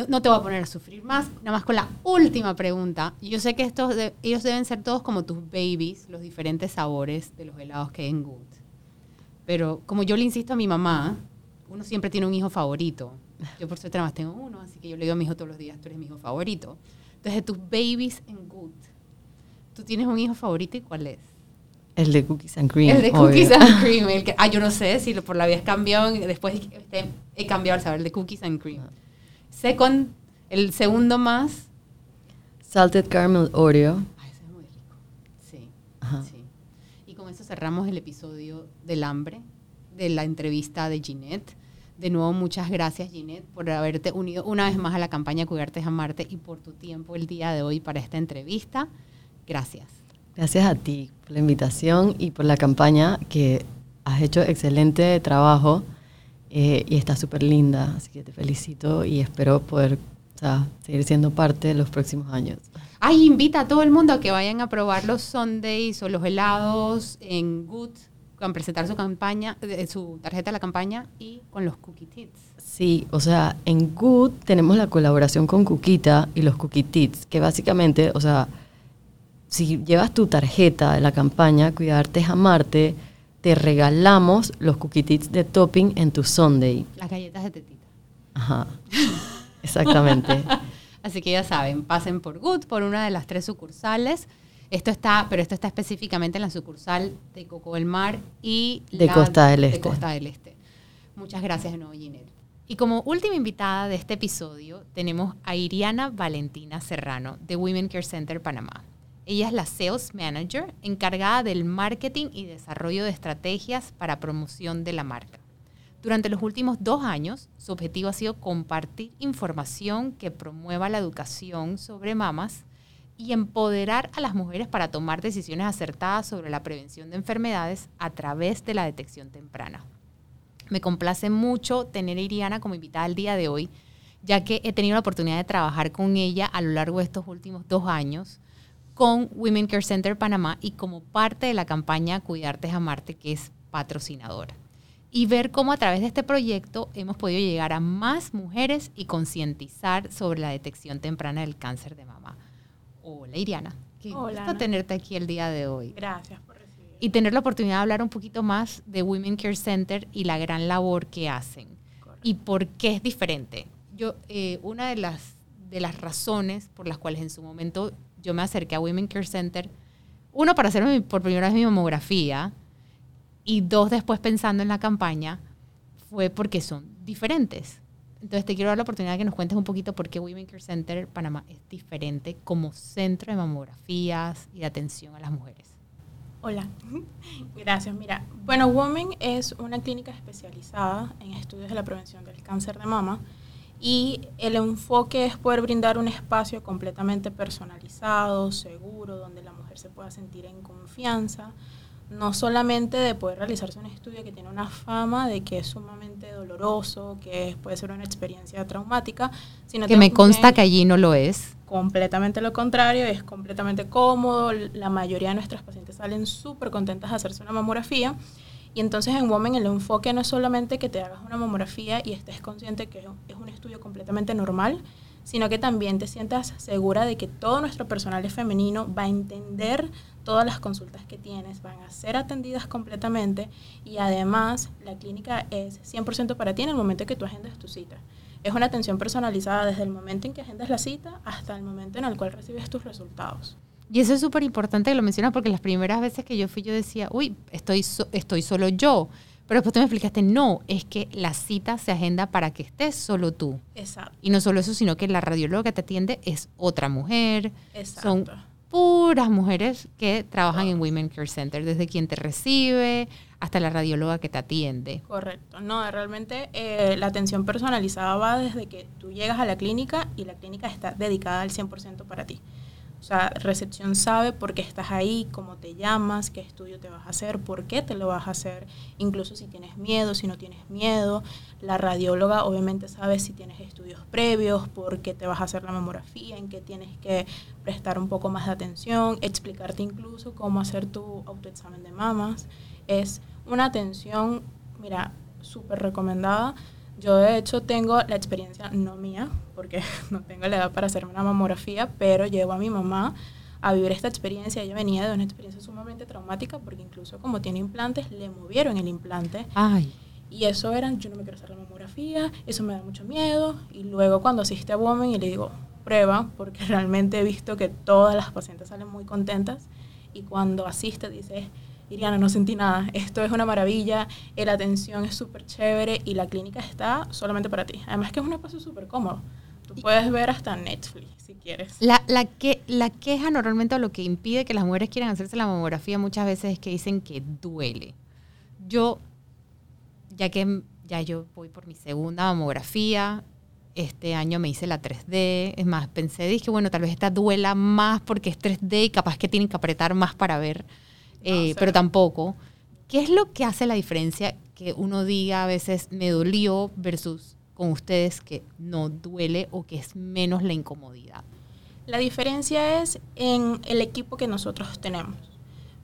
No te voy a poner a sufrir más, nada más con la última pregunta. Yo sé que estos de- ellos deben ser todos como tus babies, los diferentes sabores de los helados que hay en Good. Pero como yo le insisto a mi mamá, uno siempre tiene un hijo favorito. Yo por suerte nada más tengo uno, así que yo le digo a mi hijo todos los días, tú eres mi hijo favorito. Entonces, de tus babies en Good, ¿tú tienes un hijo favorito y cuál es? El de Cookies and Cream. El de obvio. Cookies and Cream. El que, ah, yo no sé si lo- por la vida has cambiado. Después este, he cambiado el sabor el de Cookies and Cream. Second, el segundo más. Salted Caramel Oreo. Ah, ese es muy rico. Sí, Ajá. sí. Y con eso cerramos el episodio del hambre, de la entrevista de Ginette. De nuevo, muchas gracias, Ginette, por haberte unido una vez más a la campaña Cuidarte es Amarte y por tu tiempo el día de hoy para esta entrevista. Gracias. Gracias a ti por la invitación y por la campaña que has hecho excelente trabajo eh, y está súper linda. Así que te felicito y espero poder o sea, seguir siendo parte de los próximos años. Ay, invita a todo el mundo a que vayan a probar los sundaes o los helados en Good, con presentar su campaña, eh, su tarjeta de la campaña y con los cookie tits. Sí, o sea, en Good tenemos la colaboración con Cuquita y los Cookie Tits, que básicamente, o sea, si llevas tu tarjeta de la campaña Cuidarte es Amarte, te regalamos los Cookie Tits de topping en tu Sunday. Las galletas de tetita. Ajá, exactamente. Así que ya saben, pasen por Good, por una de las tres sucursales. Esto está, pero esto está específicamente en la sucursal de Coco del Mar y De la Costa del de Este. Costa del Este. Muchas gracias de nuevo, Ginette. Y como última invitada de este episodio, tenemos a Iriana Valentina Serrano de Women Care Center Panamá. Ella es la Sales Manager encargada del marketing y desarrollo de estrategias para promoción de la marca. Durante los últimos dos años, su objetivo ha sido compartir información que promueva la educación sobre mamas y empoderar a las mujeres para tomar decisiones acertadas sobre la prevención de enfermedades a través de la detección temprana. Me complace mucho tener a Iriana como invitada al día de hoy, ya que he tenido la oportunidad de trabajar con ella a lo largo de estos últimos dos años con Women Care Center Panamá y como parte de la campaña Cuidarte es Amarte, que es patrocinadora. Y ver cómo a través de este proyecto hemos podido llegar a más mujeres y concientizar sobre la detección temprana del cáncer de mama. Hola Iriana, qué Hola, gusto Ana. tenerte aquí el día de hoy Gracias por recibir. y tener la oportunidad de hablar un poquito más de Women Care Center y la gran labor que hacen y por qué es diferente. Yo, eh, una de las, de las razones por las cuales en su momento yo me acerqué a Women Care Center, uno, para hacerme por primera vez mi mamografía y dos, después pensando en la campaña, fue porque son diferentes. Entonces te quiero dar la oportunidad de que nos cuentes un poquito por qué Women Care Center Panamá es diferente como centro de mamografías y de atención a las mujeres. Hola, gracias. Mira, bueno, Women es una clínica especializada en estudios de la prevención del cáncer de mama y el enfoque es poder brindar un espacio completamente personalizado, seguro, donde la mujer se pueda sentir en confianza, no solamente de poder realizarse un estudio que tiene una fama de que es sumamente doloroso, que puede ser una experiencia traumática, sino Que me consta que allí no lo es. completamente lo contrario, es completamente cómodo, la mayoría de nuestras pacientes salen súper contentas de hacerse una mamografía y entonces en Women el enfoque no es solamente que te hagas una mamografía y estés consciente que es un estudio completamente normal, sino que también te sientas segura de que todo nuestro personal es femenino, va a entender todas las consultas que tienes, van a ser atendidas completamente y además la clínica es 100% para ti en el momento que tú agendas tu cita. Es una atención personalizada desde el momento en que agendas la cita hasta el momento en el cual recibes tus resultados. Y eso es súper importante que lo mencionas porque las primeras veces que yo fui yo decía, uy, estoy, estoy solo yo. Pero después tú me explicaste, no, es que la cita se agenda para que estés solo tú. Exacto. Y no solo eso, sino que la radióloga que te atiende es otra mujer. Exacto. Son puras mujeres que trabajan en Women Care Center, desde quien te recibe hasta la radióloga que te atiende. Correcto. No, realmente eh, la atención personalizada va desde que tú llegas a la clínica y la clínica está dedicada al 100% para ti. O sea, recepción sabe por qué estás ahí, cómo te llamas, qué estudio te vas a hacer, por qué te lo vas a hacer, incluso si tienes miedo, si no tienes miedo. La radióloga obviamente sabe si tienes estudios previos, por qué te vas a hacer la mamografía, en qué tienes que prestar un poco más de atención, explicarte incluso cómo hacer tu autoexamen de mamas. Es una atención, mira, súper recomendada yo de hecho tengo la experiencia, no mía, porque no tengo la edad para hacerme una mamografía, pero llevo a mi mamá a vivir esta experiencia. Ella venía de una experiencia sumamente traumática porque incluso como tiene implantes, le movieron el implante. Ay. Y eso era, yo no me quiero hacer la mamografía, eso me da mucho miedo. Y luego cuando asiste a Woman y le digo, prueba, porque realmente he visto que todas las pacientes salen muy contentas. Y cuando asiste dice, Iriana, no sentí nada, esto es una maravilla, la atención es súper chévere y la clínica está solamente para ti. Además que es un espacio súper cómodo. Tú puedes ver hasta Netflix si quieres. La, la, que, la queja normalmente o lo que impide que las mujeres quieran hacerse la mamografía muchas veces es que dicen que duele. Yo, ya que ya yo voy por mi segunda mamografía, este año me hice la 3D, es más, pensé, dije, bueno, tal vez esta duela más porque es 3D y capaz que tienen que apretar más para ver eh, pero tampoco. ¿Qué es lo que hace la diferencia que uno diga a veces me dolió versus con ustedes que no duele o que es menos la incomodidad? La diferencia es en el equipo que nosotros tenemos.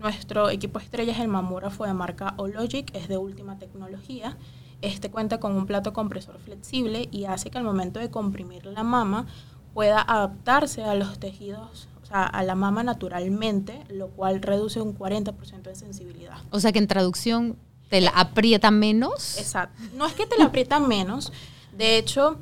Nuestro equipo estrella es el mamógrafo de marca Ologic, es de última tecnología. Este cuenta con un plato compresor flexible y hace que al momento de comprimir la mama pueda adaptarse a los tejidos a la mama naturalmente, lo cual reduce un 40% de sensibilidad. O sea que en traducción te la aprieta menos. Exacto. No es que te la aprieta menos, de hecho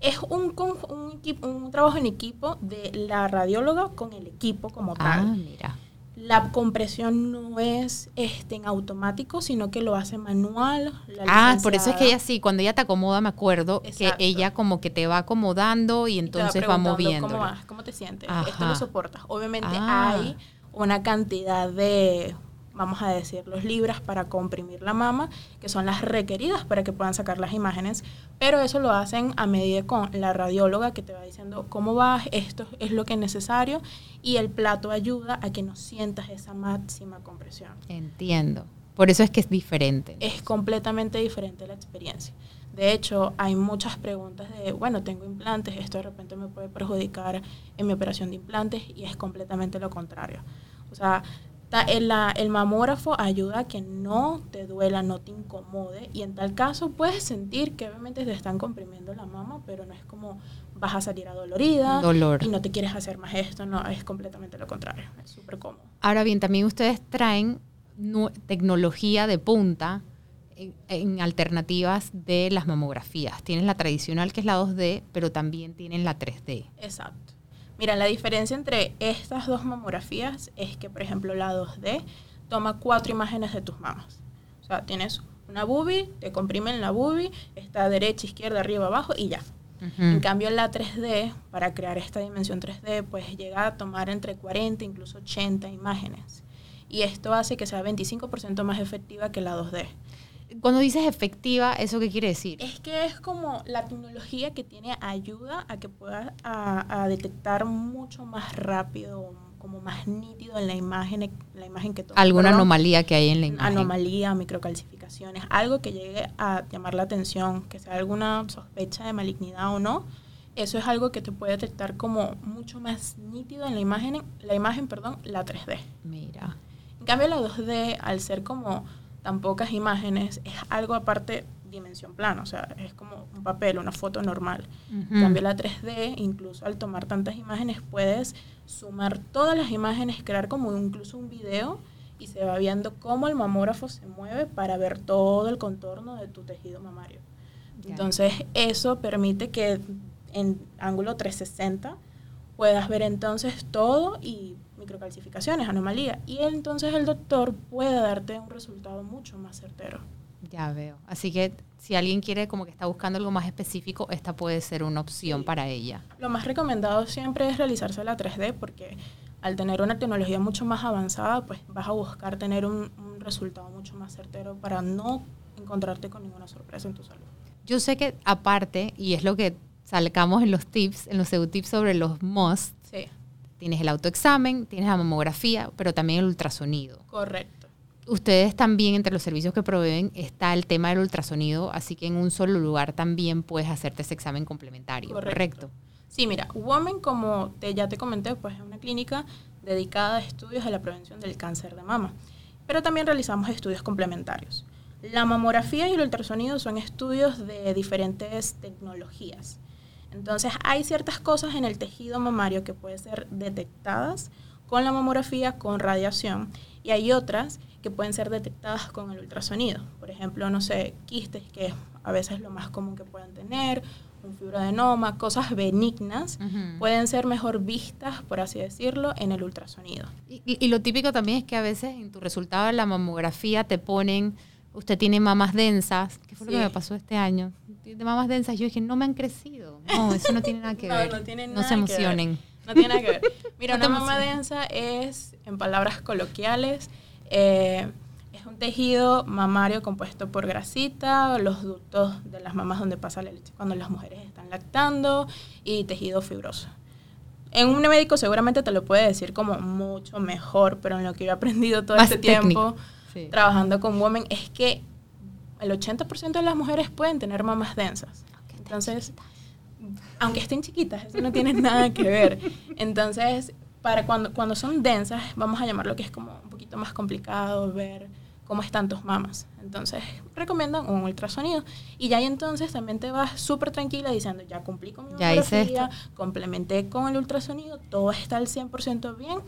es un, un, un, trabajo en equipo de la radióloga con el equipo como tal. Ah, mira la compresión no es este, en automático, sino que lo hace manual. ah, por eso es que ella sí, cuando ella te acomoda, me acuerdo que ella como que te va acomodando y entonces va, moviendo. ¿Cómo ¿Cómo te sientes? Esto lo soportas. Obviamente ah. hay una cantidad de vamos a decir, los libras para comprimir la mama, que son las requeridas para que puedan sacar las imágenes, pero eso lo hacen a medida con la radióloga que te va diciendo cómo vas, esto es lo que es necesario, y el plato ayuda a que no sientas esa máxima compresión. Entiendo. Por eso es que es diferente. Es completamente diferente la experiencia. De hecho, hay muchas preguntas de, bueno, tengo implantes, esto de repente me puede perjudicar en mi operación de implantes y es completamente lo contrario. O sea, el, el, mamógrafo ayuda a que no te duela, no te incomode y en tal caso puedes sentir que obviamente te están comprimiendo la mama, pero no es como vas a salir adolorida Dolor. y no te quieres hacer más esto, no, es completamente lo contrario, es súper cómodo. Ahora bien, también ustedes traen tecnología de punta en, en, alternativas de las mamografías. Tienen la tradicional que es la 2D, pero también tienen la 3D. Exacto. Mira, la diferencia entre estas dos mamografías es que, por ejemplo, la 2D toma cuatro imágenes de tus mamas. O sea, tienes una boobie, te comprimen la boobie, está derecha, izquierda, arriba, abajo y ya. En cambio, la 3D, para crear esta dimensión 3D, pues llega a tomar entre 40, incluso 80 imágenes. Y esto hace que sea 25% más efectiva que la 2D. Cuando dices efectiva, ¿eso qué quiere decir? Es que es como la tecnología que tiene ayuda a que puedas a, detectar mucho más rápido, como más nítido en la imagen, la imagen que tomas. ¿Alguna anomalía que hay en la imagen? Anomalía, microcalcificaciones, algo que llegue a llamar la atención, que sea alguna sospecha de malignidad o no. Eso es algo que te puede detectar como mucho más nítido en la imagen, la imagen, perdón, la 3D. Mira. En cambio la 2D, al ser como tan pocas imágenes, es algo aparte dimensión plana, o sea, es como un papel, una foto normal. En cambio la 3D, incluso al tomar tantas imágenes, puedes sumar todas las imágenes, crear como incluso un video y se va viendo cómo el mamógrafo se mueve para ver todo el contorno de tu tejido mamario. Ya. Entonces, eso permite que en ángulo 360 puedas ver entonces todo y microcalcificaciones, anomalías. Y entonces el doctor puede darte un resultado mucho más certero. Ya veo. Así que si alguien quiere como que está buscando algo más específico, esta puede ser una opción Sí. para ella. Lo más recomendado siempre es realizarse la 3D porque al tener una tecnología mucho más avanzada, pues vas a buscar tener un, un resultado mucho más certero para no encontrarte con ninguna sorpresa en tu salud. Yo sé que aparte, y es lo que sacamos en los tips, en los tips sobre los must, Sí, tienes el autoexamen, tienes la mamografía, pero también el ultrasonido. correcto. Ustedes también, entre los servicios que proveen, está el tema del ultrasonido, así que en un solo lugar también puedes hacerte ese examen complementario. Correcto. Correcto. Sí, mira, Women, como te, ya te comenté, pues es una clínica dedicada a estudios de la prevención del cáncer de mama. Pero también realizamos estudios complementarios. La mamografía y el ultrasonido son estudios de diferentes tecnologías. Entonces, hay ciertas cosas en el tejido mamario que pueden ser detectadas con la mamografía, con radiación, y hay otras que pueden ser detectadas con el ultrasonido. Por ejemplo, no sé, quistes, que a veces es lo más común que puedan tener, un fibroadenoma, cosas benignas, pueden ser mejor vistas, por así decirlo, en el ultrasonido. Y, y- y lo típico también es que a veces en tu resultado de la mamografía te ponen, usted tiene mamas densas. ¿Qué fue lo que me pasó este año? Tiene mamas densas. Yo dije, no me han crecido. No, eso no tiene nada que ver. no tiene No nada se que ver. emocionen. No tiene nada que ver. Mira, No una mama densa es, en palabras coloquiales, eh, es un tejido mamario compuesto por grasita, los ductos de las mamas donde pasa la leche cuando las mujeres están lactando y tejido fibroso. En un médico seguramente te lo puede decir como mucho mejor, pero en lo que yo he aprendido todo Más este técnico. tiempo Sí. trabajando con Women es que el 80% de las mujeres pueden tener mamas densas. Entonces, aunque estén chiquitas, eso no tiene nada que ver. Entonces, para cuando, cuando son densas, vamos a llamarlo que es como un poquito más complicado ver cómo están tus mamas. Entonces, recomiendan un ultrasonido. Y ya ahí entonces también te vas súper tranquila diciendo, ya cumplí con mi mamografía, complementé con el ultrasonido, todo está al 100% bien.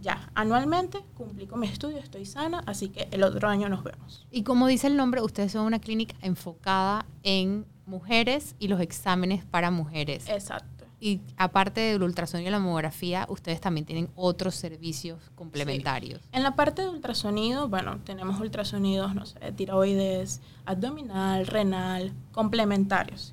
Ya, anualmente cumplí con mi estudio, estoy sana, así que el otro año nos vemos. Y como dice el nombre, ustedes son una clínica enfocada en mujeres y los exámenes para mujeres. Exacto. Y aparte del ultrasonido y la mamografía, ustedes también tienen otros servicios complementarios. En la parte de ultrasonido, bueno, tenemos ultrasonidos, no sé, tiroides, abdominal, renal, complementarios.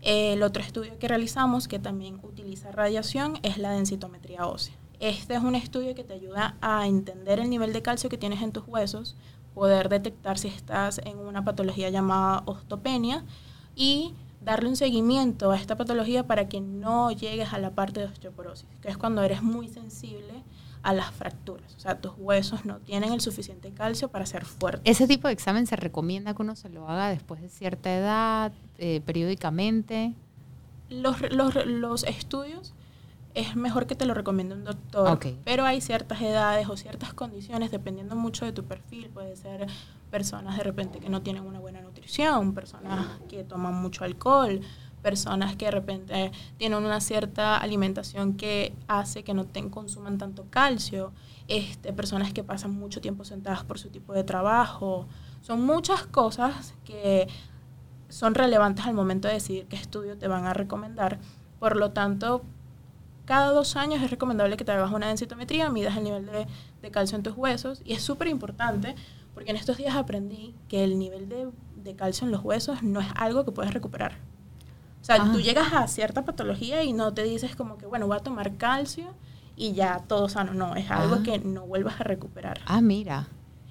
El otro estudio que realizamos, que también utiliza radiación, es la densitometría ósea. Este es un estudio que te ayuda a entender el nivel de calcio que tienes en tus huesos, poder detectar si estás en una patología llamada osteopenia y darle un seguimiento a esta patología para que no llegues a la parte de osteoporosis, que es cuando eres muy sensible a las fracturas. O sea, tus huesos no tienen el suficiente calcio para ser fuertes. ¿Ese tipo de examen se recomienda que uno se lo haga después de cierta edad, eh, periódicamente? Los, los, los estudios es mejor que te lo recomiende un doctor, pero hay ciertas edades o ciertas condiciones, dependiendo mucho de tu perfil. Puede ser personas de repente que no tienen una buena nutrición, personas que toman mucho alcohol, personas que de repente tienen una cierta alimentación que hace que no te consuman tanto calcio, este, personas que pasan mucho tiempo sentadas por su tipo de trabajo. Son muchas cosas que son relevantes al momento de decidir qué estudio te van a recomendar. Por lo tanto, cada dos años es recomendable que te hagas una densitometría, midas el nivel de, de calcio en tus huesos. Y es súper importante porque en estos días aprendí que el nivel de, de calcio en los huesos no es algo que puedes recuperar. O sea, Ah. tú llegas a cierta patología y no te dices como que, bueno, voy a tomar calcio y ya todo sano. No, es algo Ah. que no vuelvas a recuperar. Ah, mira.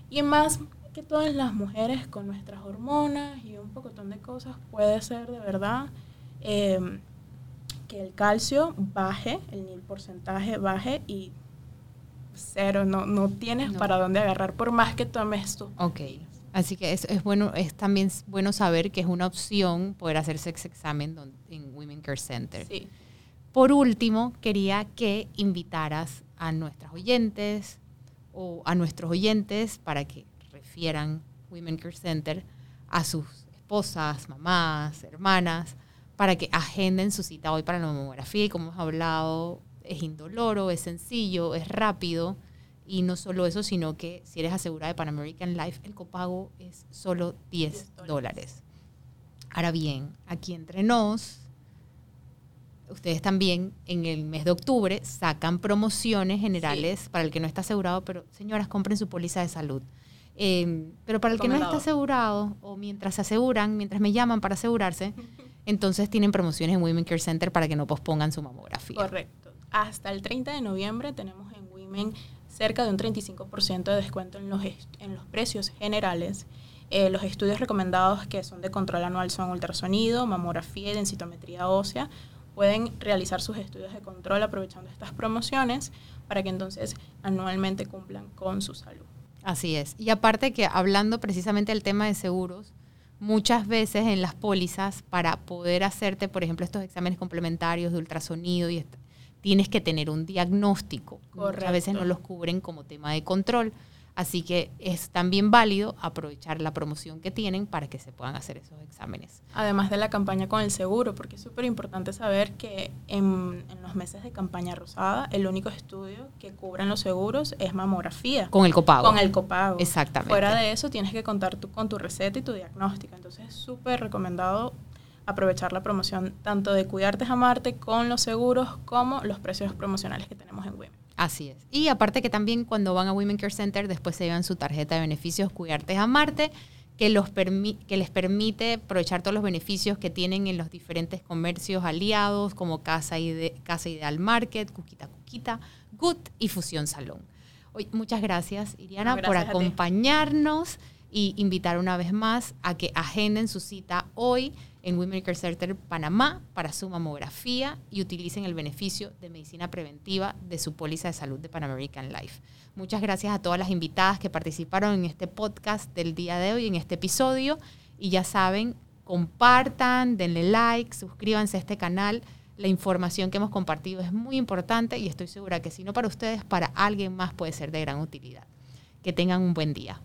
Y más que todas las mujeres con nuestras hormonas y un pocotón de cosas, puede ser de verdad eh, que el calcio baje, el porcentaje baje y cero, no, no tienes No. para dónde agarrar por más que tomes tus Ok. Así que es, es bueno, es también bueno saber que es una opción poder hacerse ese examen don- en Women Care Center. Sí. Por último, quería que invitaras a nuestras oyentes o a nuestros oyentes para que refieran Women Care Center a sus esposas, mamás, hermanas, para que agenden su cita hoy para la mamografía. Y como hemos hablado, es indoloro, es sencillo, es rápido. Y no solo eso, sino que si eres asegurada de Pan American Life, el copago es solo 10 10 dólares. Ahora bien, aquí entre nos, ustedes también en el mes de octubre sacan promociones generales para el que no está asegurado, pero señoras, compren su póliza de salud. Eh, pero para el que no está asegurado, o mientras se aseguran, mientras me llaman para asegurarse, entonces tienen promociones en Women Care Center para que no pospongan su mamografía. Correcto. Hasta el 30 de noviembre tenemos en Women cerca de un 35% de descuento en los, en los precios generales. Eh, los estudios recomendados que son de control anual son ultrasonido, mamografía y densitometría ósea. Pueden realizar sus estudios de control aprovechando estas promociones para que entonces anualmente cumplan con su salud. Así es. Y aparte que hablando precisamente del tema de seguros, muchas veces en las pólizas para poder hacerte, por ejemplo, estos exámenes complementarios de ultrasonido y tienes que tener un diagnóstico. A veces no los cubren como tema de control. Así que es también válido aprovechar la promoción que tienen para que se puedan hacer esos exámenes. Además de la campaña con el seguro, porque es súper importante saber que en, los meses de campaña rosada, el único estudio que cubren los seguros es mamografía. Con el copago. Con el copago. Exactamente. Fuera de eso, tienes que contar con tu receta y tu diagnóstico. Entonces es súper recomendado aprovechar la promoción tanto de Cuidarte Amarte con los seguros como los precios promocionales que tenemos en Women. Así es. Y aparte que también cuando van a Women Care Center después se llevan su tarjeta de beneficios Cuidarte Amarte que, los que les permite aprovechar todos los beneficios que tienen en los diferentes comercios aliados como Casa, Casa Ideal Market, Cuquita Cuquita, Good y Fusión Salón. Hoy, muchas gracias, Iriana, por acompañarnos y invitar una vez más a que agenden su cita hoy en Women Center Panamá para su mamografía y utilicen el beneficio de medicina preventiva de su póliza de salud de Pan American Life. Muchas gracias a todas las invitadas que participaron en este podcast del día de hoy, en este episodio. Y ya saben, compartan, denle like, suscríbanse a este canal. La información que hemos compartido es muy importante y estoy segura que si no para ustedes, para alguien más puede ser de gran utilidad. Que tengan un buen día.